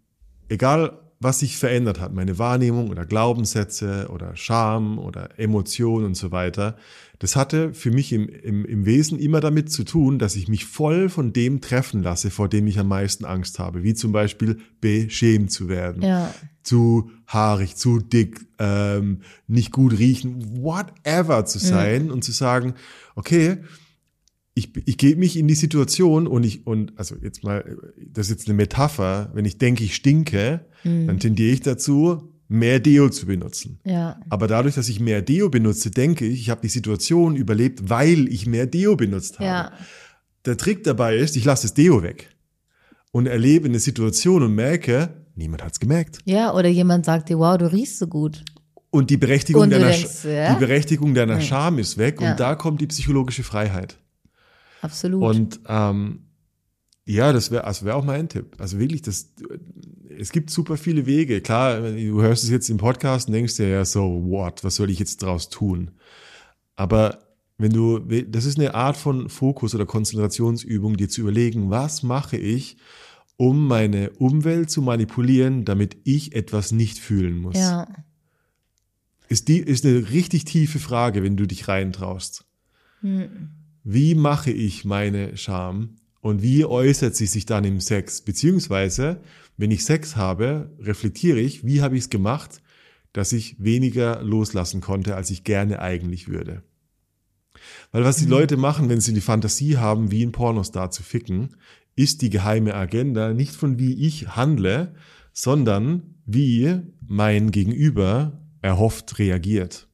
egal was sich verändert hat, meine Wahrnehmung oder Glaubenssätze oder Scham oder Emotionen und so weiter, das hatte für mich im, im, im Wesen immer damit zu tun, dass ich mich voll von dem treffen lasse, vor dem ich am meisten Angst habe, wie zum Beispiel beschämt zu werden Ja. zu haarig, zu dick, ähm, nicht gut riechen, whatever zu sein und zu sagen, okay, ich, ich gebe mich in die Situation und ich, und also jetzt mal, das ist jetzt eine Metapher, wenn ich denke, ich stinke, dann tendiere ich dazu, mehr Deo zu benutzen. Ja. Aber dadurch, dass ich mehr Deo benutze, denke ich, ich habe die Situation überlebt, weil ich mehr Deo benutzt habe. Ja. Der Trick dabei ist, ich lasse das Deo weg und erlebe eine Situation und merke, niemand hat's gemerkt. Ja, oder jemand sagt dir, wow, du riechst so gut. Und die Berechtigung Und deiner, denkst, ja? die Berechtigung deiner Scham ist weg Ja. und da kommt die psychologische Freiheit. Absolut. Und ähm, ja, das wäre also wär auch mein Tipp. Also wirklich, das, es gibt super viele Wege. Klar, du hörst es jetzt im Podcast und denkst dir ja so, what, was soll ich jetzt draus tun? Aber wenn du, das ist eine Art von Fokus oder Konzentrationsübung, dir zu überlegen, was mache ich, um meine Umwelt zu manipulieren, damit ich etwas nicht fühlen muss. ja. ist, die, ist eine richtig tiefe Frage, wenn du dich reintraust. Wie mache ich meine Scham und wie äußert sie sich dann im Sex? Beziehungsweise, wenn ich Sex habe, reflektiere ich, wie habe ich es gemacht, dass ich weniger loslassen konnte, als ich gerne eigentlich würde. Weil was die Leute machen, wenn sie die Fantasie haben, wie ein Pornostar zu ficken, ist die geheime Agenda nicht von wie ich handle, sondern wie mein Gegenüber erhofft reagiert.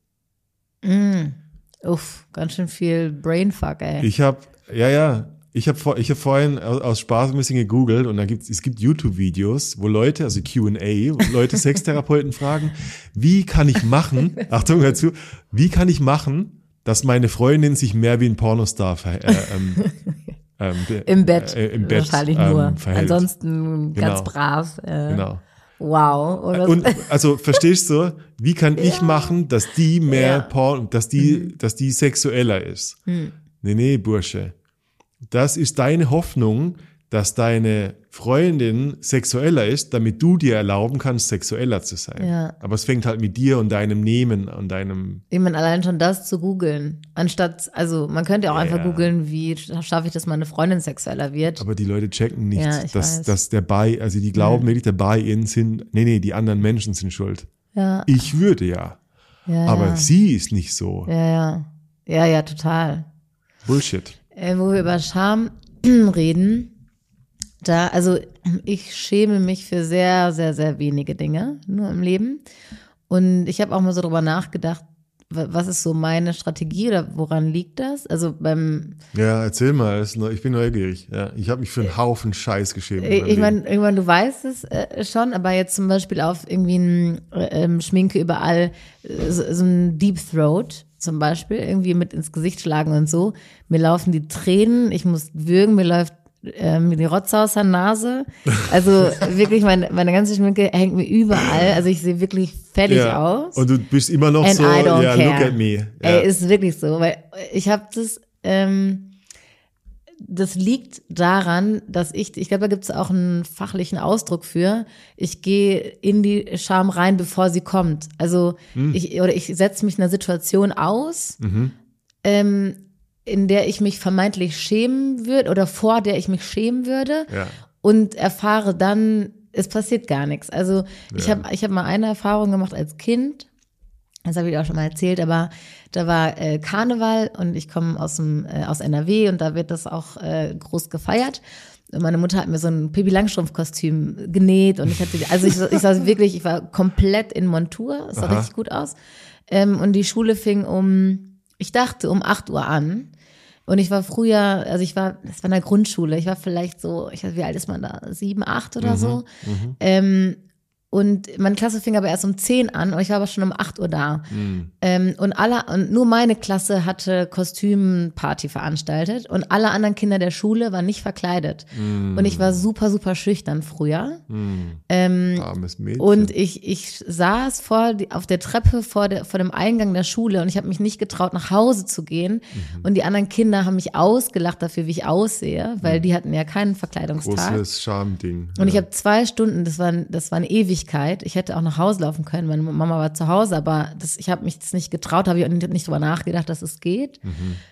Uff, ganz schön viel Brainfuck, ey. Ich habe, ja, ja, ich habe vor, ich hab vorhin aus, Spaß ein bisschen gegoogelt und da gibt es gibt YouTube-Videos, wo Leute, also Q&A, wo Leute Sextherapeuten fragen, wie kann ich machen, Achtung, hör zu, wie kann ich machen, dass meine Freundin sich mehr wie ein Pornostar ver, äh, ähm, ähm, Im Bett. äh, im Bett Wahrscheinlich ähm, nur. verhält. Ansonsten ganz Genau. brav. Äh, Genau. Wow. Oder Und also verstehst du, wie kann ich machen, dass die mehr Ja. Porn, dass die, dass die sexueller ist? Nee, nee, Bursche. Das ist deine Hoffnung, dass deine Freundin sexueller ist, damit du dir erlauben kannst, sexueller zu sein. Ja. Aber es fängt halt mit dir und deinem Nehmen und deinem, Ich meine, allein schon das zu googeln. Anstatt, also man könnte ja auch einfach Ja. googeln, wie schaffe ich, dass meine Freundin sexueller wird. aber die Leute checken nicht, Ja, dass, weiß. dass der Buy, also die glauben wirklich, der Buy-in sind, nee, nee, die anderen Menschen sind schuld. ja, Ich würde ja, ja, aber sie ist nicht so. ja, ja. Ja, ja, total. Bullshit. äh, wo wir über Scham reden, da, also ich schäme mich für sehr, sehr, sehr wenige Dinge nur im Leben. Und ich habe auch mal so drüber nachgedacht, wa- was ist so meine Strategie oder woran liegt das? Also beim, Ja, erzähl mal, ich bin neugierig. Ja, ich habe mich für einen Haufen Scheiß geschämt. in ich, meine, irgendwann, du weißt es äh, schon, aber jetzt zum Beispiel auf irgendwie ein äh, ähm, Schminke überall, äh, so, so ein Deep Throat zum Beispiel, irgendwie mit ins Gesicht schlagen und so. Mir laufen die Tränen, ich muss würgen, mir läuft ähm, die Rotze aus der Nase. Also wirklich, meine, meine ganze Schminke hängt mir überall. Also ich sehe wirklich fertig ja. aus. Und du bist immer noch And so, ja, care. look at me. Ja. Ey, ist wirklich so, weil ich habe das, ähm, das liegt daran, dass ich, ich glaube, da gibt es auch einen fachlichen Ausdruck für. Ich gehe in die Scham rein, bevor sie kommt. Also Hm. ich oder ich setze mich einer Situation aus, ähm, in der ich mich vermeintlich schämen würde oder vor der ich mich schämen würde Ja. und erfahre dann, es passiert gar nichts. Also ich Ja. habe ich hab mal eine Erfahrung gemacht als Kind, das habe ich auch schon mal erzählt, aber da war äh, Karneval und ich komme aus dem äh, aus NRW und da wird das auch äh, groß gefeiert. Und meine Mutter hat mir so ein Pippi Langstrumpf-Kostüm genäht und ich hatte, also ich, ich sah wirklich, ich war komplett in Montur, es sah Aha. richtig gut aus. Ähm, und die Schule fing um, ich dachte um 8 Uhr an. Und ich war früher, also ich war, das war in der Grundschule, ich war vielleicht so, ich weiß, wie alt ist man da? Sieben, acht oder so. Ähm, und meine Klasse fing aber erst um 10 an und ich war aber schon um 8 Uhr da. Ähm, und alle, und nur meine Klasse hatte Kostümparty veranstaltet und alle anderen Kinder der Schule waren nicht verkleidet. Und ich war super, super schüchtern früher. Ähm, Armes Mädchen. und ich, ich saß vor auf der Treppe vor, der, vor dem Eingang der Schule und ich habe mich nicht getraut, nach Hause zu gehen. Und die anderen Kinder haben mich ausgelacht dafür, wie ich aussehe, weil die hatten ja keinen Verkleidungstag. Großes Schamding. Und ich ja. habe zwei Stunden, das war, das war eine Ewigkeit. Ich hätte auch nach Hause laufen können. Meine Mama war zu Hause, aber das, ich habe mich das nicht getraut, habe ich nicht, drüber nachgedacht, dass es geht.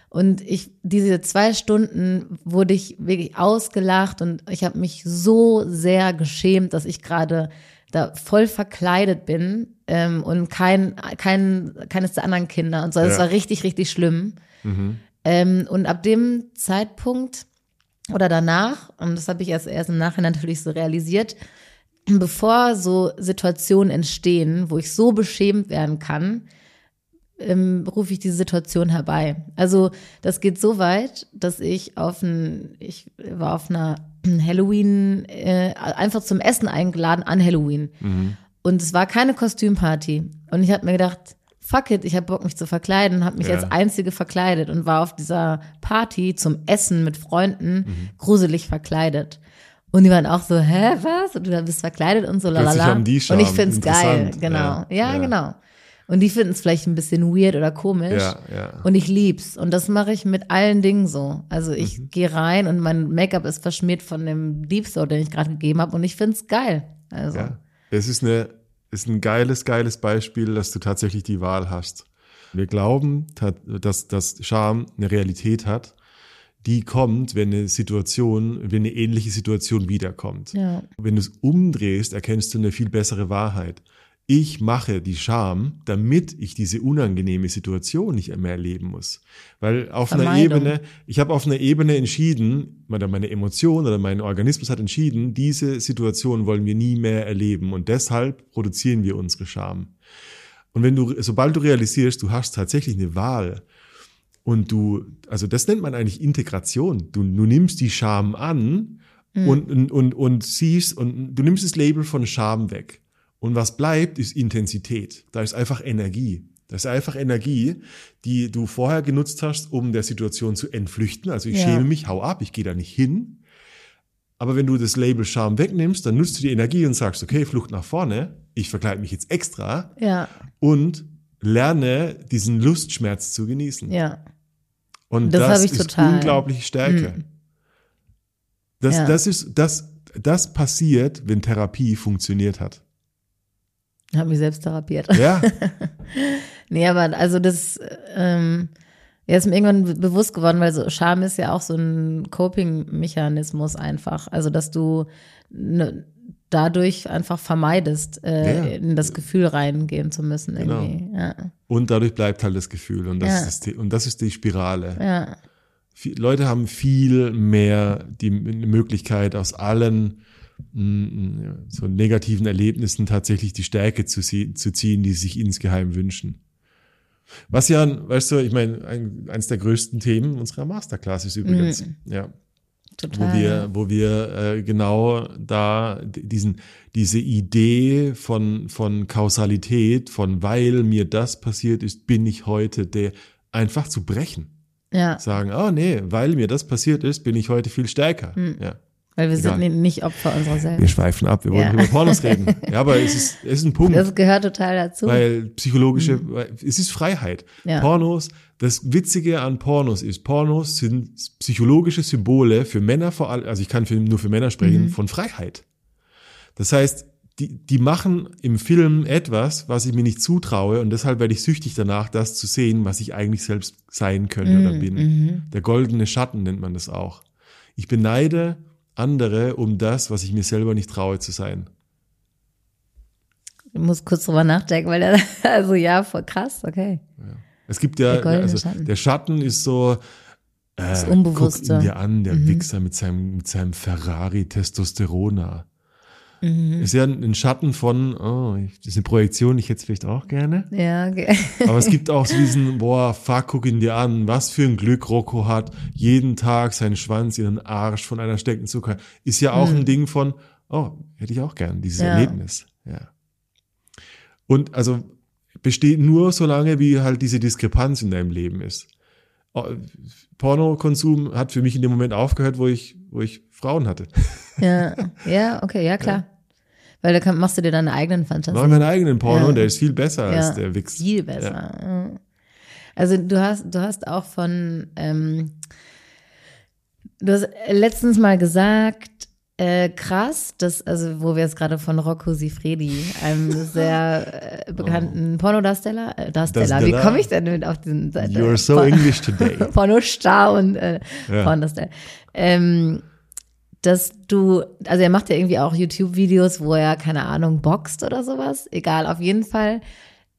Und ich, diese zwei Stunden wurde ich wirklich ausgelacht und ich habe mich so sehr geschämt, dass ich gerade da voll verkleidet bin ähm, und kein, kein, keines der anderen Kinder und so. Das Ja. war richtig, richtig schlimm. Ähm, und ab dem Zeitpunkt oder danach, und das habe ich erst, erst im Nachhinein natürlich so realisiert, bevor so Situationen entstehen, wo ich so beschämt werden kann, ähm, rufe ich diese Situation herbei. Also das geht so weit, dass ich auf ein, ich war auf einer Halloween, äh, einfach zum Essen eingeladen an Halloween. Und es war keine Kostümparty. Und ich habe mir gedacht, fuck it, ich habe Bock, mich zu verkleiden, habe mich Ja. als Einzige verkleidet und war auf dieser Party zum Essen mit Freunden gruselig verkleidet. Und die waren auch so, hä, was? Und du bist verkleidet und so, Plötzlich lalala. haben die und ich Charme. find's geil, genau. Ja, Ja, ja. genau. Und die finden es vielleicht ein bisschen weird oder komisch. Ja, ja. Und ich lieb's. Und das mache ich mit allen Dingen so. Also ich Mhm. gehe rein und mein Make-up ist verschmiert von dem Deep Throat, den ich gerade gegeben habe. Und ich find's geil. Also. Ja. Es ist eine, ist ein geiles, geiles Beispiel, dass du tatsächlich die Wahl hast. Wir glauben, dass, dass Scham eine Realität hat, die kommt, wenn eine Situation, wenn eine ähnliche Situation wiederkommt. Ja. Wenn du es umdrehst, erkennst du eine viel bessere Wahrheit. Ich mache die Scham, damit ich diese unangenehme Situation nicht mehr erleben muss. Weil auf einer. Ebene, ich habe auf einer Ebene entschieden, oder meine Emotion oder mein Organismus hat entschieden, diese Situation wollen wir nie mehr erleben und deshalb produzieren wir unsere Scham. Und wenn du, sobald du realisierst, du hast tatsächlich eine Wahl und du, also das nennt man eigentlich Integration. Du, du nimmst die Scham an und, und, und, und siehst und du nimmst das Label von Scham weg. Und was bleibt, ist Intensität. Da ist einfach Energie. Das ist einfach Energie, die du vorher genutzt hast, um der Situation zu entflüchten. Also ich Ja. schäme mich, hau ab, ich gehe da nicht hin. Aber wenn du das Label Scham wegnimmst, dann nutzt du die Energie und sagst, okay, Flucht nach vorne, ich verkleide mich jetzt extra Ja, und lerne diesen Lustschmerz zu genießen. ja. Und Das das, ich ist total. unglaubliche Stärke. Mhm. Das, Ja. das ist, das, das passiert, wenn Therapie funktioniert hat. Hab mich selbst therapiert. Ja, Nee, aber also das ähm, ja, ist mir irgendwann be- bewusst geworden, weil so Scham ist ja auch so ein Coping-Mechanismus einfach. Also, dass du ne, dadurch einfach vermeidest, äh, Ja. in das Gefühl reingehen zu müssen Genau. irgendwie. Ja, und dadurch bleibt halt das Gefühl. Und das, Ja. ist, The- und das ist die Spirale. ja, Leute haben viel mehr die Möglichkeit, aus allen mm, ja, so negativen Erlebnissen tatsächlich die Stärke zu, zu ziehen, die sie sich insgeheim wünschen. Was ja, weißt du, ich meine, ein, eins der größten Themen unserer Masterclass ist übrigens, ja, total. wo wir, wo wir äh, genau da diesen, diese Idee von, von Kausalität, von weil mir das passiert ist, bin ich heute der, einfach zu brechen ja, sagen, oh nee, weil mir das passiert ist, bin ich heute viel stärker. Hm. Ja. Weil wir egal. sind ni- nicht Opfer unserer Wir selbst. schweifen ab, wir wollen Ja. über Pornos reden. Ja, aber es ist, es ist ein Punkt, Das gehört total dazu. weil psychologische, weil es ist Freiheit. Ja. Pornos, das Witzige an Pornos ist, Pornos sind psychologische Symbole für Männer vor allem, also ich kann für, nur für Männer sprechen, Mhm. von Freiheit. Das heißt, die, die machen im Film etwas, was ich mir nicht zutraue und deshalb werde ich süchtig danach, das zu sehen, was ich eigentlich selbst sein könnte oder bin. Mhm. Der goldene Schatten nennt man das auch. Ich beneide andere um das, was ich mir selber nicht traue zu sein. Ich muss kurz drüber nachdenken, weil der, also ja, voll krass, okay. Es gibt ja, Der also Schatten. der Schatten ist so, äh, Das guck Unbewusste. ihn dir an, der Mhm. Wichser mit seinem, mit seinem Ferrari Testosterona. Mhm. Ist ja ein Schatten von, oh, das ist eine Projektion, ich hätte es vielleicht auch gerne. Ja, okay. Aber es gibt auch so diesen, boah, fuck, guck ihn dir an, was für ein Glück Rocco hat, jeden Tag seinen Schwanz in den Arsch von einer steckten Zucker. Ist ja auch ein Ding von, oh, hätte ich auch gern, dieses Mhm. Ja. Erlebnis. Ja. Und also besteht nur so lange, wie halt diese Diskrepanz in deinem Leben ist. Oh, Pornokonsum hat für mich in dem Moment aufgehört, wo ich, wo ich Frauen hatte. Ja, ja, okay, ja klar. Weil da kann, machst du dir deine eigenen Fantasien. Mach meinen eigenen Porno, Ja. der ist viel besser Ja, als der Wix. Viel besser. Ja. Also du hast, du hast auch von, ähm, du hast letztens mal gesagt, äh, krass, dass, also wo wir jetzt gerade von Rocco Sifredi, einem sehr äh, bekannten Pornodarsteller, äh, Darsteller, wie komme ich denn mit auf diesen Seite? You're so Por- English today. Pornostar und äh, Ja. Pornodarsteller. Ähm, dass du, also er macht ja irgendwie auch YouTube-Videos, wo er, keine Ahnung, boxt oder sowas. Egal, auf jeden Fall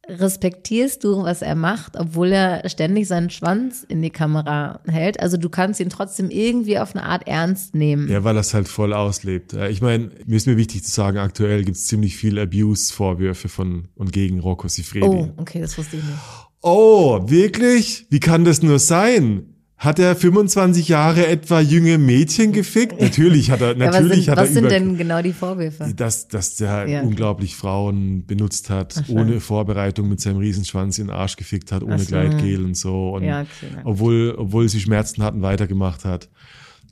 respektierst du, was er macht, obwohl er ständig seinen Schwanz in die Kamera hält. Also du kannst ihn trotzdem irgendwie auf eine Art ernst nehmen. Ja, weil er es halt voll auslebt. Ja, Ich meine, mir ist mir wichtig zu sagen, aktuell gibt es ziemlich viel Abuse-Vorwürfe von und gegen Rocco Sifredi. Oh, okay, das wusste ich nicht. Oh, wirklich? Wie kann das nur sein? Hat er 25 Jahre etwa junge Mädchen gefickt? Natürlich hat er, Ja, was natürlich sind, hat er was sind denn genau die Vorwürfe? dass, dass der Ja. unglaublich Frauen benutzt hat, Ach, ohne Vorbereitung mit seinem Riesenschwanz in den Arsch gefickt hat, ohne Ach. Gleitgel und so. Und Ja, okay, obwohl, obwohl sie Schmerzen hatten, weitergemacht hat.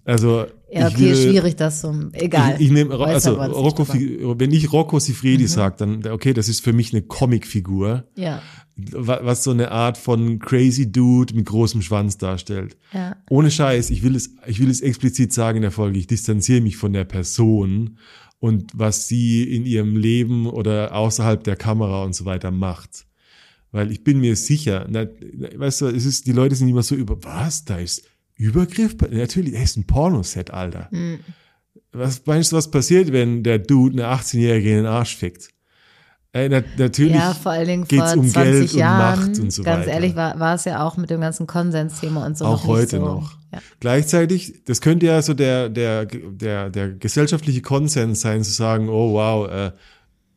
Also, Ja, okay, will, schwierig das so. Egal. Ich, ich nehme, also, Rocco, wenn ich Rocco Sifredi sage, dann, okay, das ist für mich eine Comicfigur, Ja, was so eine Art von crazy Dude mit großem Schwanz darstellt. ja. Ohne Scheiß, ich will es, ich will es explizit sagen in der Folge, ich distanziere mich von der Person und was sie in ihrem Leben oder außerhalb der Kamera und so weiter macht. Weil ich bin mir sicher, na, weißt du, es ist, die Leute sind immer so über, was, da ist Übergriff? Natürlich, er ist ein Pornoset, Alter. Mhm. Was meinst du, was passiert, wenn der Dude eine 18-Jährige in den Arsch fickt? Äh, na, natürlich Ja, vor allen Dingen geht's vor um 20 Geld Jahren. und Macht und so ganz weiter. ehrlich, war, war es ja auch mit dem ganzen Konsensthema und so. Auch noch heute so. noch. Ja. Gleichzeitig, das könnte ja so der, der, der, der gesellschaftliche Konsens sein, zu sagen, oh wow, äh,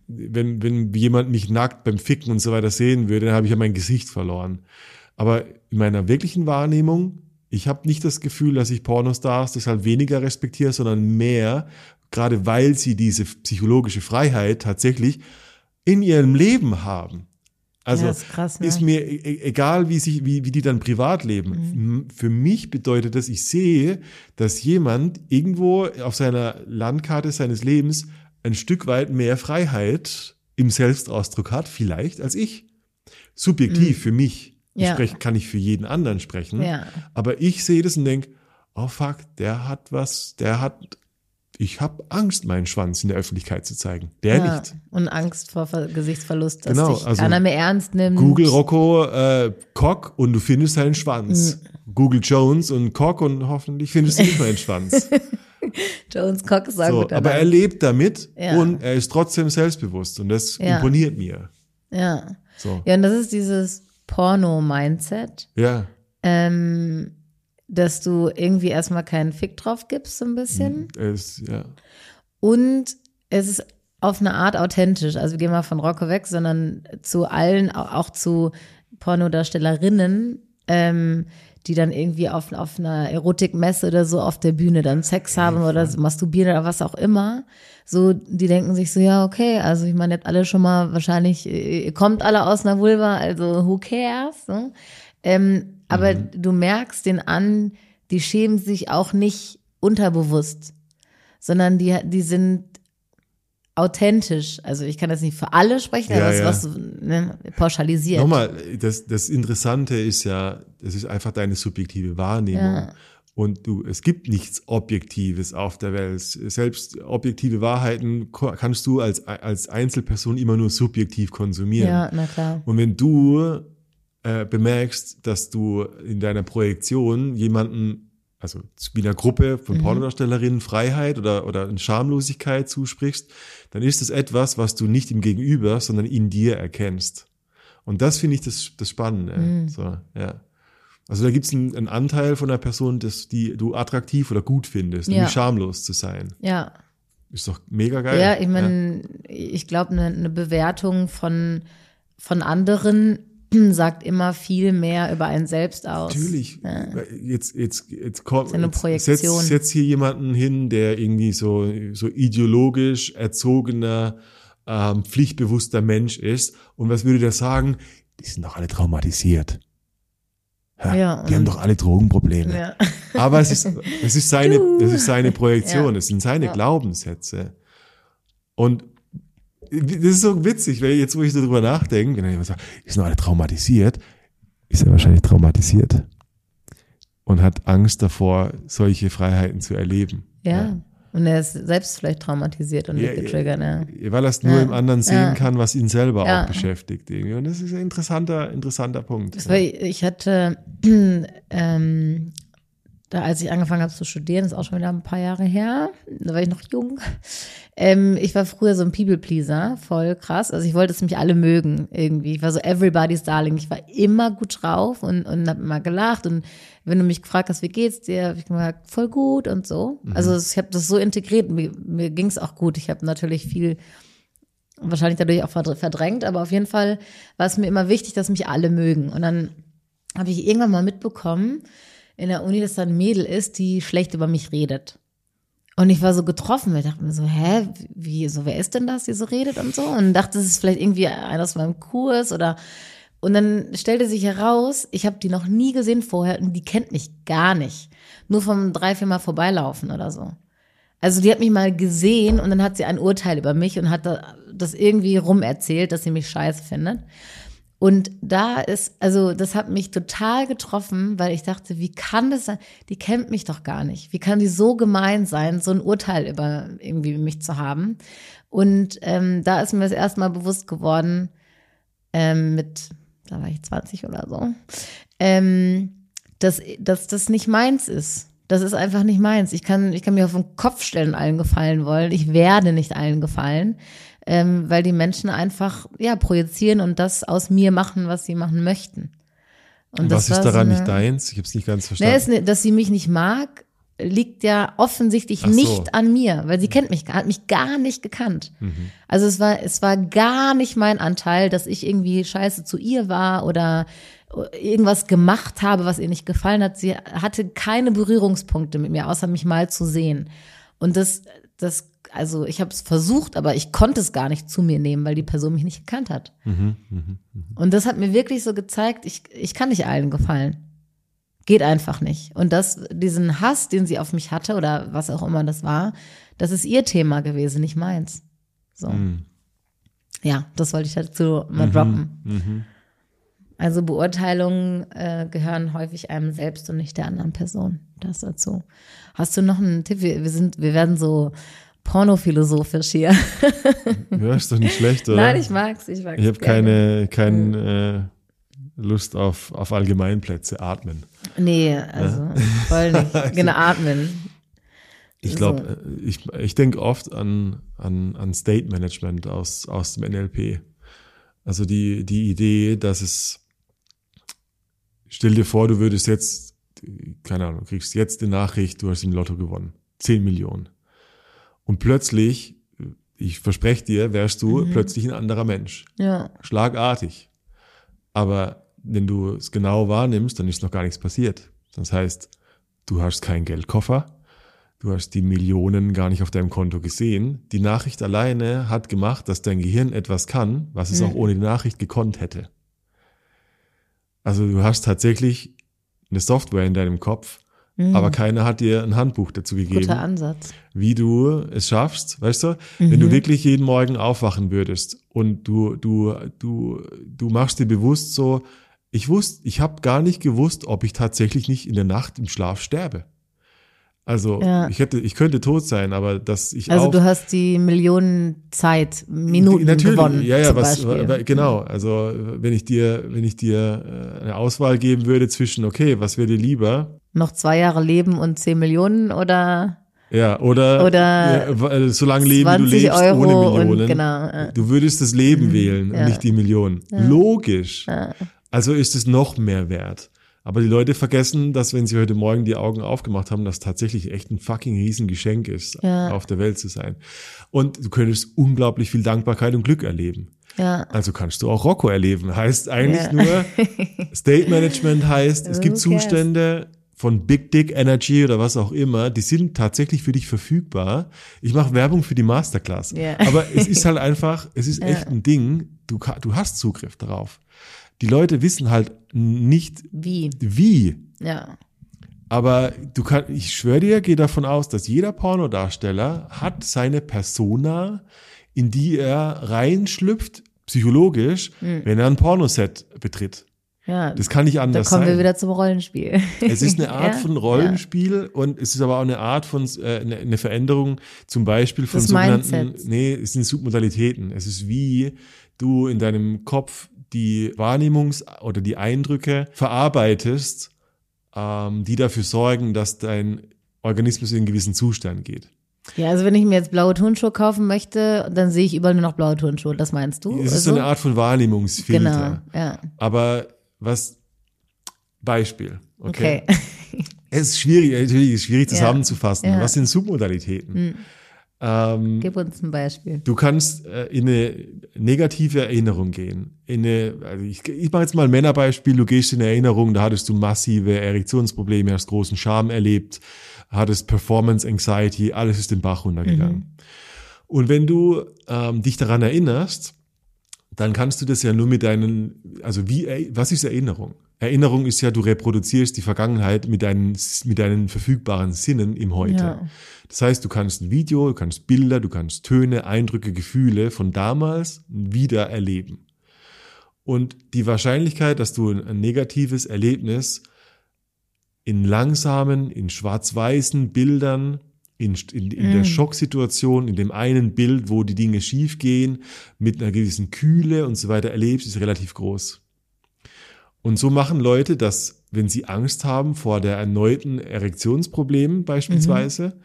wenn, wenn jemand mich nackt beim Ficken und so weiter sehen würde, dann habe ich ja mein Gesicht verloren. Aber in meiner wirklichen Wahrnehmung, ich habe nicht das Gefühl, dass ich Pornostars deshalb weniger respektiere, sondern mehr, gerade weil sie diese psychologische Freiheit tatsächlich in ihrem Leben haben. Also Ja, ist krass, ne? ist mir e- e- egal, wie, sich, wie, wie die dann privat leben. Mhm. Für mich bedeutet das, ich sehe, dass jemand irgendwo auf seiner Landkarte seines Lebens ein Stück weit mehr Freiheit im Selbstausdruck hat, vielleicht als ich. Subjektiv für mich. Ich Mhm. Ja. sprech, kann ich für jeden anderen sprechen. Ja. Aber ich sehe das und denke, oh fuck, der hat was, der hat, ich habe Angst, meinen Schwanz in der Öffentlichkeit zu zeigen. Der Ja. nicht. Und Angst vor Ver Gesichtsverlust, dass Genau, dich also keiner mehr ernst nimmt. Google Rocco äh, Cock und du findest seinen Schwanz. Mhm. Google Jones und Cock und hoffentlich findest du nicht meinen Schwanz. Jones Cock ist auch So, aber er lebt damit Ja. und er ist trotzdem selbstbewusst und das Ja. imponiert mir. Ja. So. ja, und das ist dieses Porno-Mindset, Ja. ähm, dass du irgendwie erstmal keinen Fick drauf gibst, so ein bisschen. Er ist, ja. Und es ist auf eine Art authentisch. Also wir gehen mal von Rocco weg, sondern zu allen, au- auch zu Pornodarstellerinnen, ähm, die dann irgendwie auf, auf einer Erotikmesse oder so auf der Bühne dann Sex haben oder so masturbieren oder was auch immer. So, die denken sich so, ja, okay, also ich meine, ihr habt alle schon mal wahrscheinlich, ihr kommt alle aus einer Vulva, also who cares? So. Ähm, aber du merkst den an, die schämen sich auch nicht unterbewusst sondern die, die sind authentisch. Also ich kann das nicht für alle sprechen, Ja, aber ja. ist was ne, pauschalisiert. Nochmal, das, das Interessante ist ja, es ist einfach deine subjektive Wahrnehmung. Ja. Und du, es gibt nichts Objektives auf der Welt. Selbst objektive Wahrheiten kannst du als, als Einzelperson immer nur subjektiv konsumieren. Ja, na klar. Und wenn du äh, bemerkst, dass du in deiner Projektion jemanden, also wie einer Gruppe von Mhm. Pornodarstellerinnen Freiheit oder, oder eine Schamlosigkeit zusprichst, dann ist es etwas, was du nicht im Gegenüber, sondern in dir erkennst. Und das finde ich das, das Spannende. Mhm. So, ja. Also da gibt es einen, einen Anteil von einer Person, das, die du attraktiv oder gut findest, Ja. nämlich schamlos zu sein. Ja. Ist doch mega geil. Ja, ich meine, ich glaube, eine ne Bewertung von, von anderen sagt immer viel mehr über einen selbst aus. Natürlich. Jetzt, jetzt, jetzt kommt, jetzt Projektion. setz, setz hier jemanden hin, der irgendwie so, so ideologisch erzogener, ähm, pflichtbewusster Mensch ist. Und was würde der sagen? Die sind doch alle traumatisiert. Ja, Ja, die haben doch alle Drogenprobleme. Ja. Aber es ist, es ist seine, es ist seine Projektion, Ja. es sind seine Ja. Glaubenssätze. Und das ist so witzig, weil jetzt, wo ich so drüber nachdenke, wenn jemand sagt, die sind doch alle traumatisiert, ist er wahrscheinlich traumatisiert und hat Angst davor, solche Freiheiten zu erleben. ja. Und er ist selbst vielleicht traumatisiert und Ja, getriggert, ja. Weil er es nur Ja. im anderen sehen Ja. kann, was ihn selber Ja. auch beschäftigt. Irgendwie. Und das ist ein interessanter, interessanter Punkt. Das war, ich hatte, ähm, da als ich angefangen habe zu studieren, ist auch schon wieder ein paar Jahre her, da war ich noch jung. Ähm, ich war früher so ein People-Pleaser, voll krass. Also ich wollte, dass mich alle mögen irgendwie. Ich war so everybody's darling. Ich war immer gut drauf und, und habe immer gelacht. Und wenn du mich gefragt hast, wie geht's dir, habe ich gesagt, voll gut und so. Also ich habe das so integriert. Mir, mir ging's auch gut. Ich habe natürlich viel wahrscheinlich dadurch auch verdr- verdrängt, aber auf jeden Fall war es mir immer wichtig, dass mich alle mögen. Und dann habe ich irgendwann mal mitbekommen in der Uni, dass da ein Mädel ist, die schlecht über mich redet. Und ich war so getroffen, weil ich dachte mir so, hä, wie, so, wer ist denn das, die so redet und so? Und dachte, das ist vielleicht irgendwie einer aus meinem Kurs oder, und dann stellte sich heraus, ich habe die noch nie gesehen vorher und die kennt mich gar nicht. Nur vom drei, vier Mal vorbeilaufen oder so. Also die hat mich mal gesehen und dann hat sie ein Urteil über mich und hat da- das irgendwie rumerzählt, dass sie mich scheiße findet. Und da ist, also das hat mich total getroffen, weil ich dachte, wie kann das sein? Die kennt mich doch gar nicht. Wie kann die so gemein sein, so ein Urteil über irgendwie mich zu haben? Und ähm, da ist mir das erste Mal bewusst geworden, ähm, mit, da war ich 20 oder so, ähm, dass, dass das nicht meins ist. Das ist einfach nicht meins. Ich kann, ich kann mir auf den Kopf stellen, allen gefallen wollen. Ich werde nicht allen gefallen ähm, weil die Menschen einfach ja projizieren und das aus mir machen, was sie machen möchten. Und was ist daran so nicht deins? Ich habe es nicht ganz verstanden. Ne, dass sie mich nicht mag, liegt ja offensichtlich so. nicht an mir, weil sie kennt mich, hat mich gar nicht gekannt. Mhm. Also es war, es war gar nicht mein Anteil, dass ich irgendwie scheiße zu ihr war oder irgendwas gemacht habe, was ihr nicht gefallen hat. Sie hatte keine Berührungspunkte mit mir, außer mich mal zu sehen. Und das, das also ich habe es versucht, aber ich konnte es gar nicht zu mir nehmen, weil die Person mich nicht gekannt hat. Mhm, mh, mh. Und das hat mir wirklich so gezeigt, ich, ich kann nicht allen gefallen. Geht einfach nicht. Und das, diesen Hass, den sie auf mich hatte oder was auch immer das war, das ist ihr Thema gewesen, nicht meins. So. Mhm. Ja, das wollte ich dazu mal mhm, droppen. Mhm. Also Beurteilungen äh, gehören häufig einem selbst und nicht der anderen Person. Das dazu. Hast du noch einen Tipp? Wir, wir sind, wir werden so pornophilosophisch hier. ja, ist doch nicht schlecht, oder? Nein, ich mag's, ich mag's. Ich habe keine, keine äh, Lust auf, auf Allgemeinplätze, atmen. Nee, also ja? voll nicht. genau, atmen. Ich glaube, so. Äh, ich, ich denke oft an, an, an State Management aus, aus dem NLP. Also die, die Idee, dass es, stell dir vor, du würdest jetzt, keine Ahnung, kriegst jetzt die Nachricht, du hast im Lotto gewonnen. 10 Millionen. Und plötzlich, ich verspreche dir, wärst du mhm. plötzlich ein anderer Mensch. Ja. Schlagartig. Aber wenn du es genau wahrnimmst, dann ist noch gar nichts passiert. Das heißt, du hast keinen Geldkoffer, du hast die Millionen gar nicht auf deinem Konto gesehen. Die Nachricht alleine hat gemacht, dass dein Gehirn etwas kann, was es mhm. auch ohne die Nachricht gekonnt hätte. Also du hast tatsächlich eine Software in deinem Kopf, Mhm. Aber keiner hat dir ein Handbuch dazu gegeben. Guter Ansatz. Wie du es schaffst, weißt du? Mhm. Wenn du mhm. wirklich jeden Morgen aufwachen würdest und du, du, du, du machst dir bewusst so, ich wusste, ich habe gar nicht gewusst, ob ich tatsächlich nicht in der Nacht im Schlaf sterbe. Also ja. ich hätte, ich könnte tot sein, aber dass ich also du hast die Millionen Zeit Minuten Natürlich, gewonnen. Ja, ja, was Beispiel. genau. Also wenn ich dir, wenn ich dir äh, eine Auswahl geben würde zwischen, okay, was wäre dir lieber? Noch zwei Jahre leben und zehn Millionen oder ja, oder, oder ja, äh, so lange leben, wie du lebst, Euro ohne Millionen. Und, genau, ja. Du würdest das Leben mhm, wählen ja. und nicht die Millionen. Logisch. Also ist es noch mehr wert. Aber die Leute vergessen, dass wenn sie heute Morgen die Augen aufgemacht haben, das tatsächlich echt ein fucking Riesengeschenk ist, auf der Welt zu sein. Und du könntest unglaublich viel Dankbarkeit und Glück erleben. Ja. Also kannst du auch Rocco erleben. Heißt eigentlich nur, State Management heißt, es gibt Zustände von Big Dick Energy oder was auch immer, die sind tatsächlich für dich verfügbar. Ich mache Werbung für die Masterclass. Ja. Aber es ist halt einfach, es ist echt ein Ding, du, du hast Zugriff darauf die Leute wissen halt nicht wie. Wie. Ja. Aber du kannst, ich schwöre dir, gehe davon aus, dass jeder Pornodarsteller hat seine Persona, in die er reinschlüpft, psychologisch, mhm. wenn er ein Pornoset betritt. Ja, das kann nicht anders sein. Da kommen sein. wir wieder zum Rollenspiel. Es ist eine Art ja, von Rollenspiel ja. und es ist aber auch eine Art von äh, eine Veränderung, zum Beispiel von das sogenannten, Mindset. nee, es sind Submodalitäten. Es ist wie du in deinem Kopf die Wahrnehmungs- oder die Eindrücke verarbeitest, ähm, die dafür sorgen, dass dein Organismus in einen gewissen Zustand geht. Ja, also wenn ich mir jetzt blaue Turnschuhe kaufen möchte, dann sehe ich überall nur noch blaue Turnschuhe. Das meinst du? Es ist also? so eine Art von Wahrnehmungsfilter. Genau, ja. Aber was Beispiel, okay? okay. es ist schwierig, natürlich ist schwierig zusammenzufassen. Ja. Was sind Submodalitäten? Hm. Ähm, Gib uns ein Beispiel. Du kannst äh, in eine negative Erinnerung gehen. In eine, also ich, ich mache jetzt mal ein Männerbeispiel. Du gehst in eine Erinnerung, da hattest du massive Erektionsprobleme, hast großen Charme erlebt, hattest Performance Anxiety, alles ist den Bach runtergegangen. Mhm. Und wenn du ähm, dich daran erinnerst, dann kannst du das ja nur mit deinen, also wie, was ist Erinnerung? Erinnerung ist ja, du reproduzierst die Vergangenheit mit deinen, mit deinen verfügbaren Sinnen im Heute. Ja. Das heißt, du kannst ein Video, du kannst Bilder, du kannst Töne, Eindrücke, Gefühle von damals wieder erleben. Und die Wahrscheinlichkeit, dass du ein, ein negatives Erlebnis in langsamen, in schwarz-weißen Bildern, in, in, in der Schocksituation, in dem einen Bild, wo die Dinge schief gehen, mit einer gewissen Kühle und so weiter erlebst, ist relativ groß. Und so machen Leute das, wenn sie Angst haben vor der erneuten Erektionsproblemen beispielsweise,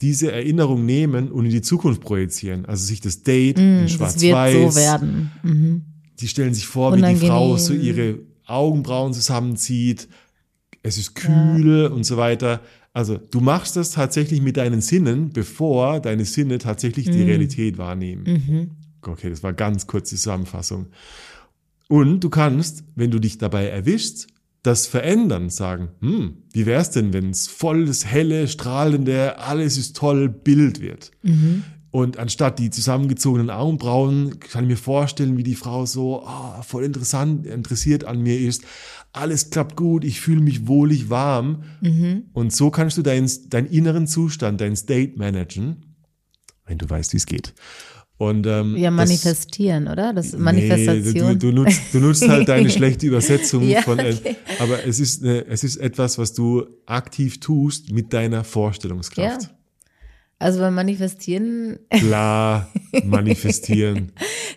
diese Erinnerung nehmen und in die Zukunft projizieren. Also sich das Date in Mm, das schwarz-weiß. so werden. Mhm. Die stellen sich vor, wie die Frau so Unangenehm. ihre Augenbrauen zusammenzieht. Es ist kühl und so weiter. Also du machst das tatsächlich mit deinen Sinnen, bevor deine Sinne tatsächlich Mm. die Realität wahrnehmen. Mhm. Okay, das war ganz kurze Zusammenfassung. Und du kannst, wenn du dich dabei erwischst, das verändern, sagen, hm, wie wär's denn, wenn es voll das helle, strahlende, alles ist toll Bild wird? Und anstatt die zusammengezogenen Augenbrauen, kann ich mir vorstellen, wie die Frau so ah, voll interessant, interessiert an mir ist. Alles klappt gut, ich fühle mich wohlig warm. Und so kannst du deinen, deinen inneren Zustand, dein State managen, wenn du weißt, wie es geht. Und, ähm, Ja, das- manifestieren, oder? Das Nee, Manifestation. du, du, nutzt, du nutzt halt deine schlechte Übersetzung Ja, von, äh, okay. aber es ist, eine, es ist etwas, was du aktiv tust mit deiner Vorstellungskraft. Ja. Also beim Manifestieren, Klar, manifestieren.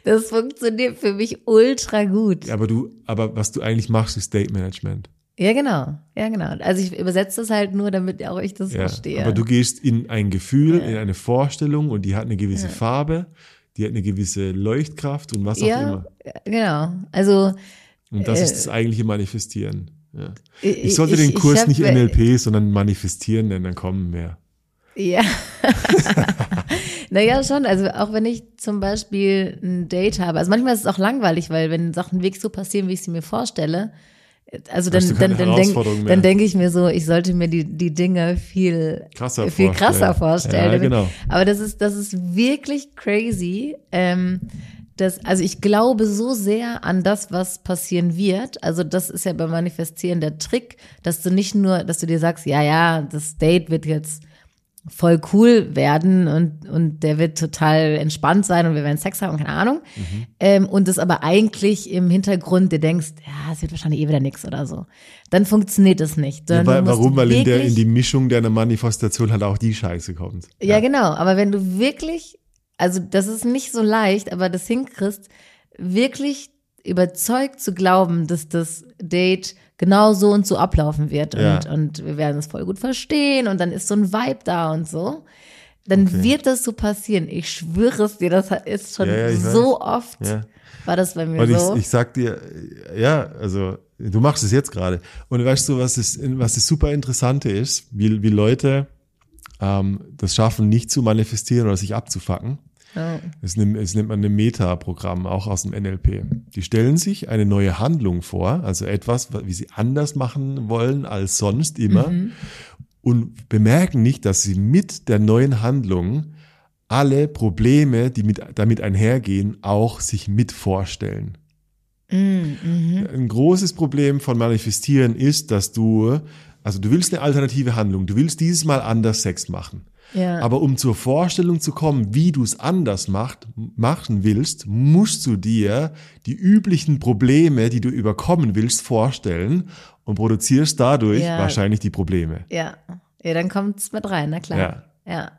das funktioniert für mich ultra gut. Aber du, aber was du eigentlich machst, ist State Management. Ja, genau. Ja, genau. Also ich übersetze das halt nur, damit auch ich das Ja. verstehe. Aber du gehst in ein Gefühl, in eine Vorstellung und die hat eine gewisse Farbe, die hat eine gewisse Leuchtkraft und was auch ja, immer. genau. Also Und das ist Äh, das eigentliche Manifestieren. Ja. ich, sollte ich- den Kurs hab- nicht NLP, sondern Manifestieren nennen, dann kommen mehr. Ja. naja, schon. Also auch wenn ich zum Beispiel ein Date habe. Also manchmal ist es auch langweilig, weil wenn Sachen wirklich so passieren, wie ich sie mir vorstelle, also dann, dann, dann, denk, denke ich mir so, ich sollte mir die, die Dinge viel Krasser viel vorstellen. krasser vorstellen. Ja, genau. Aber das ist, das ist wirklich crazy. Ähm, das, also ich glaube so sehr an das, was passieren wird. Also das ist ja beim Manifestieren der Trick, dass du nicht nur, dass du dir sagst, ja, ja, das Date wird jetzt voll cool werden und, und der wird total entspannt sein und wir werden Sex haben, keine Ahnung. Mhm. Ähm, und das aber eigentlich im Hintergrund dir denkst, ja, es wird wahrscheinlich eh wieder nix oder so. Dann funktioniert es nicht. Ja, weil, warum? Weil in, der, in die Mischung deiner Manifestation halt auch die Scheiße kommt. ja, genau. Aber wenn du wirklich, also das ist nicht so leicht, aber das hinkriegst, wirklich überzeugt zu glauben, dass das Date genau so und so ablaufen wird Ja. und, und wir werden es voll gut verstehen und dann ist so ein Vibe da und so, dann Okay. wird das so passieren. Ich schwöre es dir, das ist schon Ja, ja, so oft, Ja. war das bei mir Und so. ich, ich sag dir, ja, also du machst es jetzt gerade. Und weißt du, was das, was das super Interessante ist, wie, wie Leute ähm, das schaffen, nicht zu manifestieren oder sich abzufacken. Ja. Es nimmt, es nimmt man ein Meta-Programm, auch aus dem NLP. Die stellen sich eine neue Handlung vor, also etwas, wie sie anders machen wollen als sonst immer, und bemerken nicht, dass sie mit der neuen Handlung alle Probleme, die mit, damit einhergehen, auch sich mit vorstellen. Ein großes Problem von Manifestieren ist, dass du, also du willst eine alternative Handlung, du willst dieses Mal anders Sex machen. Ja. Aber um zur Vorstellung zu kommen, wie du es anders macht, machen willst, musst du dir die üblichen Probleme, die du überkommen willst, vorstellen und produzierst dadurch Ja. wahrscheinlich die Probleme. Ja, ja, dann kommt's mit rein, na klar. Ja. Ja.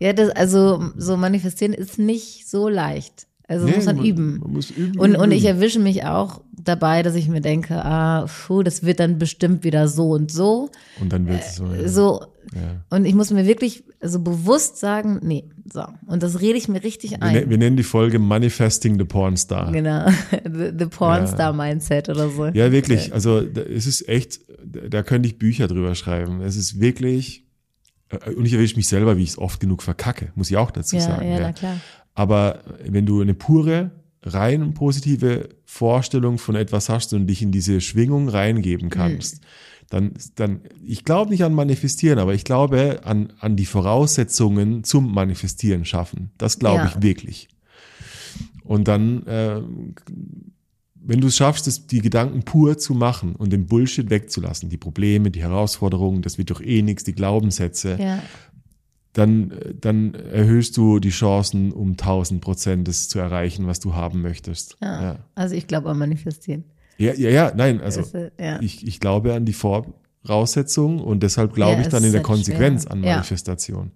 Ja, das, also so manifestieren ist nicht so leicht. Also Nee, muss man, man- üben. man muss üben, Und, üben, und ich erwische mich auch dabei, dass ich mir denke, ah, puh, das wird dann bestimmt wieder so und so. Und dann wird es so. ja. So. Ja. Und ich muss mir wirklich so bewusst sagen, nee, so. Und das rede ich mir richtig Wir, ein. ne- wir nennen die Folge Manifesting the Porn Star. Genau. The, the Pornstar Mindset oder so. Ja, wirklich. Also es ist echt, da könnte ich Bücher drüber schreiben. Es ist wirklich, äh, und ich erwische mich selber, wie ich es oft genug verkacke, muss ich auch dazu Ja, sagen. ja, na klar. Aber wenn du eine pure, rein positive Vorstellung von etwas hast und dich in diese Schwingung reingeben kannst, dann, dann, ich glaube nicht an Manifestieren, aber ich glaube an, an die Voraussetzungen zum Manifestieren schaffen. Das glaube Ja. ich wirklich. Und dann, äh, wenn du es schaffst, das, die Gedanken pur zu machen und den Bullshit wegzulassen, die Probleme, die Herausforderungen, das wird doch eh nichts, die Glaubenssätze, Ja. Dann, dann erhöhst du die Chancen um 1000 Prozent, das zu erreichen, was du haben möchtest. Ja. Ja, Also ich glaube an Manifestieren. ja, ja, ja nein, also du, ja. ich, ich glaube an die Voraussetzung und deshalb glaube ich dann in der halt Konsequenz schwer. an. Manifestation.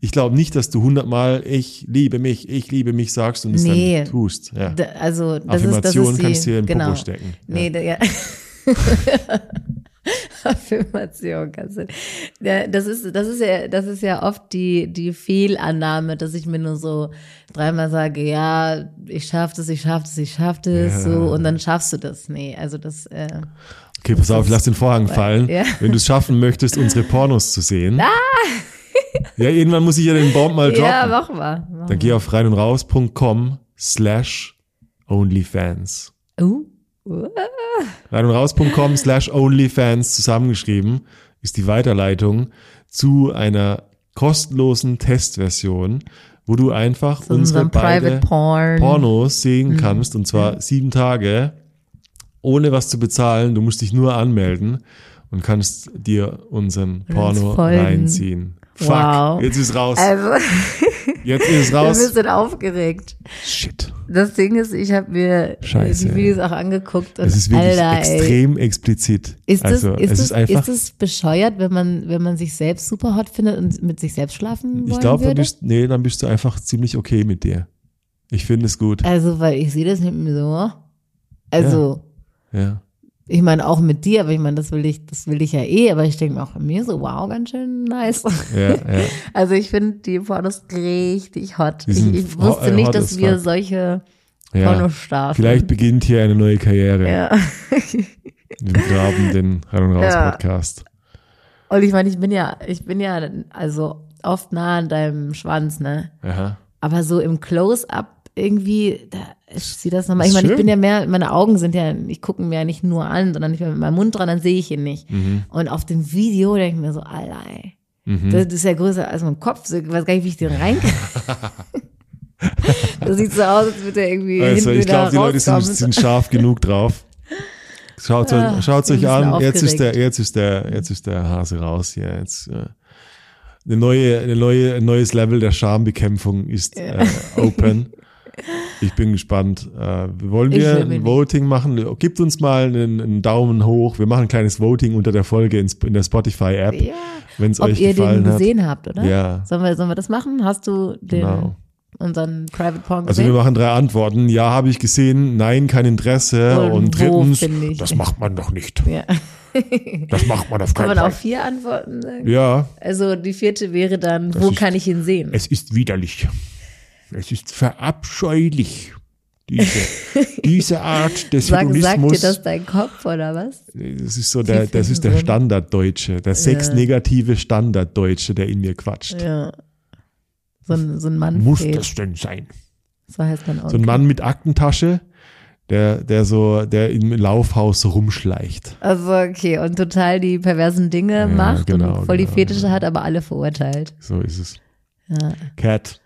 Ich glaube nicht, dass du hundertmal ich liebe mich, ich liebe mich sagst und es Nee. dann tust. Ja. Da- Also das Affirmation ist, das ist die, kannst du dir in den genau. Popo stecken. Nee, da- ja. Affirmation kannst du. Ja, das ist, das ist ja, das ist ja oft die, die Fehlannahme, dass ich mir nur so dreimal sage, ja, ich schaff das, ich schaff das, ich schaff das, Ja. so, und dann schaffst du das. Nee, also das, äh, Okay, pass auf, lass den Vorhang fallen. Ja. Wenn du es schaffen möchtest, unsere Pornos zu sehen. ja, irgendwann muss ich ja den Baum mal droppen. ja, mach mal. Mach Dann geh auf rein und raus.com slash onlyfans. uh, Rein und raus.com slash onlyfans zusammengeschrieben ist die Weiterleitung zu einer kostenlosen Testversion, wo du einfach so unsere beide Private Porn. Pornos sehen Mhm. kannst und zwar sieben Tage ohne was zu bezahlen. Du musst dich nur anmelden und kannst dir unseren Porno reinziehen. Fuck, Wow. jetzt ist raus. Also, Jetzt ist ich bin ein raus. bisschen aufgeregt. Shit. Das Ding ist, ich habe mir Scheiße, die Videos auch angeguckt und Es ist wirklich Alter, ey. extrem explizit. Ist das, also, ist, es das, ist einfach. ist das bescheuert, wenn man, wenn man sich selbst super hot findet und mit sich selbst schlafen wollen ich glaube, nee, dann bist du einfach ziemlich okay mit dir. Ich finde es gut. Also, weil ich sehe das nicht mehr so. Also, Ja. Ich meine auch mit dir, aber ich meine, das will ich, das will ich ja eh, aber ich denke mir auch bei mir so, wow, ganz schön nice. Ja, ja. Also ich finde die Pornos richtig hot. Ich, ich wusste nicht, dass as wir fuck. solche ja. Pornos starten. Vielleicht beginnt hier eine neue Karriere. Ja. Wir begraben den Rein und Raus Ja. Podcast. Und ich meine, ich bin ja, ich bin ja also oft nah an deinem Schwanz, ne? Aha. Aber so im Close-up irgendwie, da ich sehe das nochmal. Ich meine, ich bin ja mehr, meine Augen sind ja, ich gucke mir ja nicht nur an, sondern ich bin mit meinem Mund dran, dann sehe ich ihn nicht. Mhm. Und auf dem Video denke ich mir so, Alter, ey. Das, das ist ja größer als mein Kopf. So, Ich weiß gar nicht, wie ich den rein Das sieht so aus, als würde er irgendwie Also, ich glaube, die Leute sind, sind scharf genug drauf. Schaut Ah, euch, schaut's euch an. Jetzt ist der, jetzt ist der, jetzt ist der Hase raus hier. Jetzt, äh, eine neue, eine neue, ein neues Level der Schambekämpfung ist äh, open. Ich bin gespannt. Äh, wollen wir ein nicht. Voting machen? Gebt uns mal einen, einen Daumen hoch. Wir machen ein kleines Voting unter der Folge in, in der Spotify-App, Ja. wenn es Ob euch ihr den gefallen hat. gesehen habt, oder? Ja. Sollen wir, sollen wir das machen? Hast du den, Genau. unseren Private Porn Also wir gesehen? machen drei Antworten. Ja, habe ich gesehen. Nein, kein Interesse. Und Und, wo drittens, das macht man doch nicht. ja. Das macht man auf Kann keinen man auch Fall. vier Antworten sagen? Ja, Also die vierte wäre dann, wo ist- kann ich ihn sehen? es ist widerlich. Es ist verabscheulich. Diese, diese Art des Sag, sagt dir Hedonismus. das dein Kopf oder was? das ist so der, das ist der. Standarddeutsche, der sexnegative Standarddeutsche, der in mir quatscht. Ja. So ein, so ein Mann. Muss das denn sein? So heißt man auch. So ein Mann mit Aktentasche, der, der so, der im Laufhaus rumschleicht. Also okay, und total die perversen Dinge macht genau, und voll die genau, Fetische hat, aber alle verurteilt. So ist es. Ja. Cat,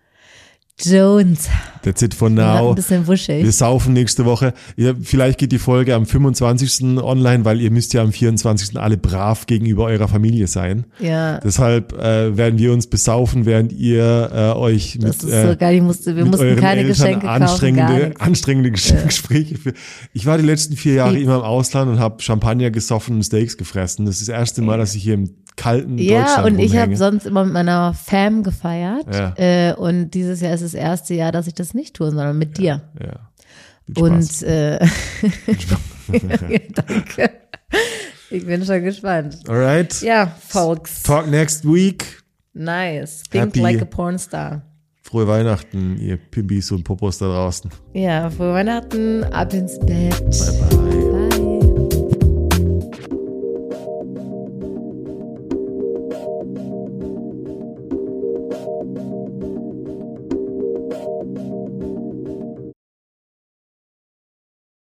Jones. that's it for Ja, now. ein bisschen wuschig. Wir saufen nächste Woche. Ja, vielleicht geht die Folge am 25. online, weil ihr müsst ja am 24. alle brav gegenüber eurer Familie sein. Ja. Deshalb äh, werden wir uns besaufen, während ihr äh, euch mit, Das ist äh, so geil. Ich musste, wir mit mussten euren keine Eltern Geschenke kaufen, anstrengende, nichts. anstrengende Gespräche führen. Ich war die letzten vier Jahre Ich- immer im Ausland und habe Champagner gesoffen und Steaks gefressen. Das ist das erste Mal, dass ich hier im kalten Ja, Deutschland und ich habe rumhänge. sonst immer mit meiner Fam gefeiert. Ja. Äh, und dieses Jahr ist das erste Jahr, dass ich das nicht tue, sondern mit dir. ja. Und äh, danke. Ich bin schon gespannt. Alright. Ja, folks. Talk next week. Nice. Think Happy- like a pornstar. Frohe Weihnachten, ihr Pimbis und Popos da draußen. Ja, frohe Weihnachten, ab ins Bett. Bye bye.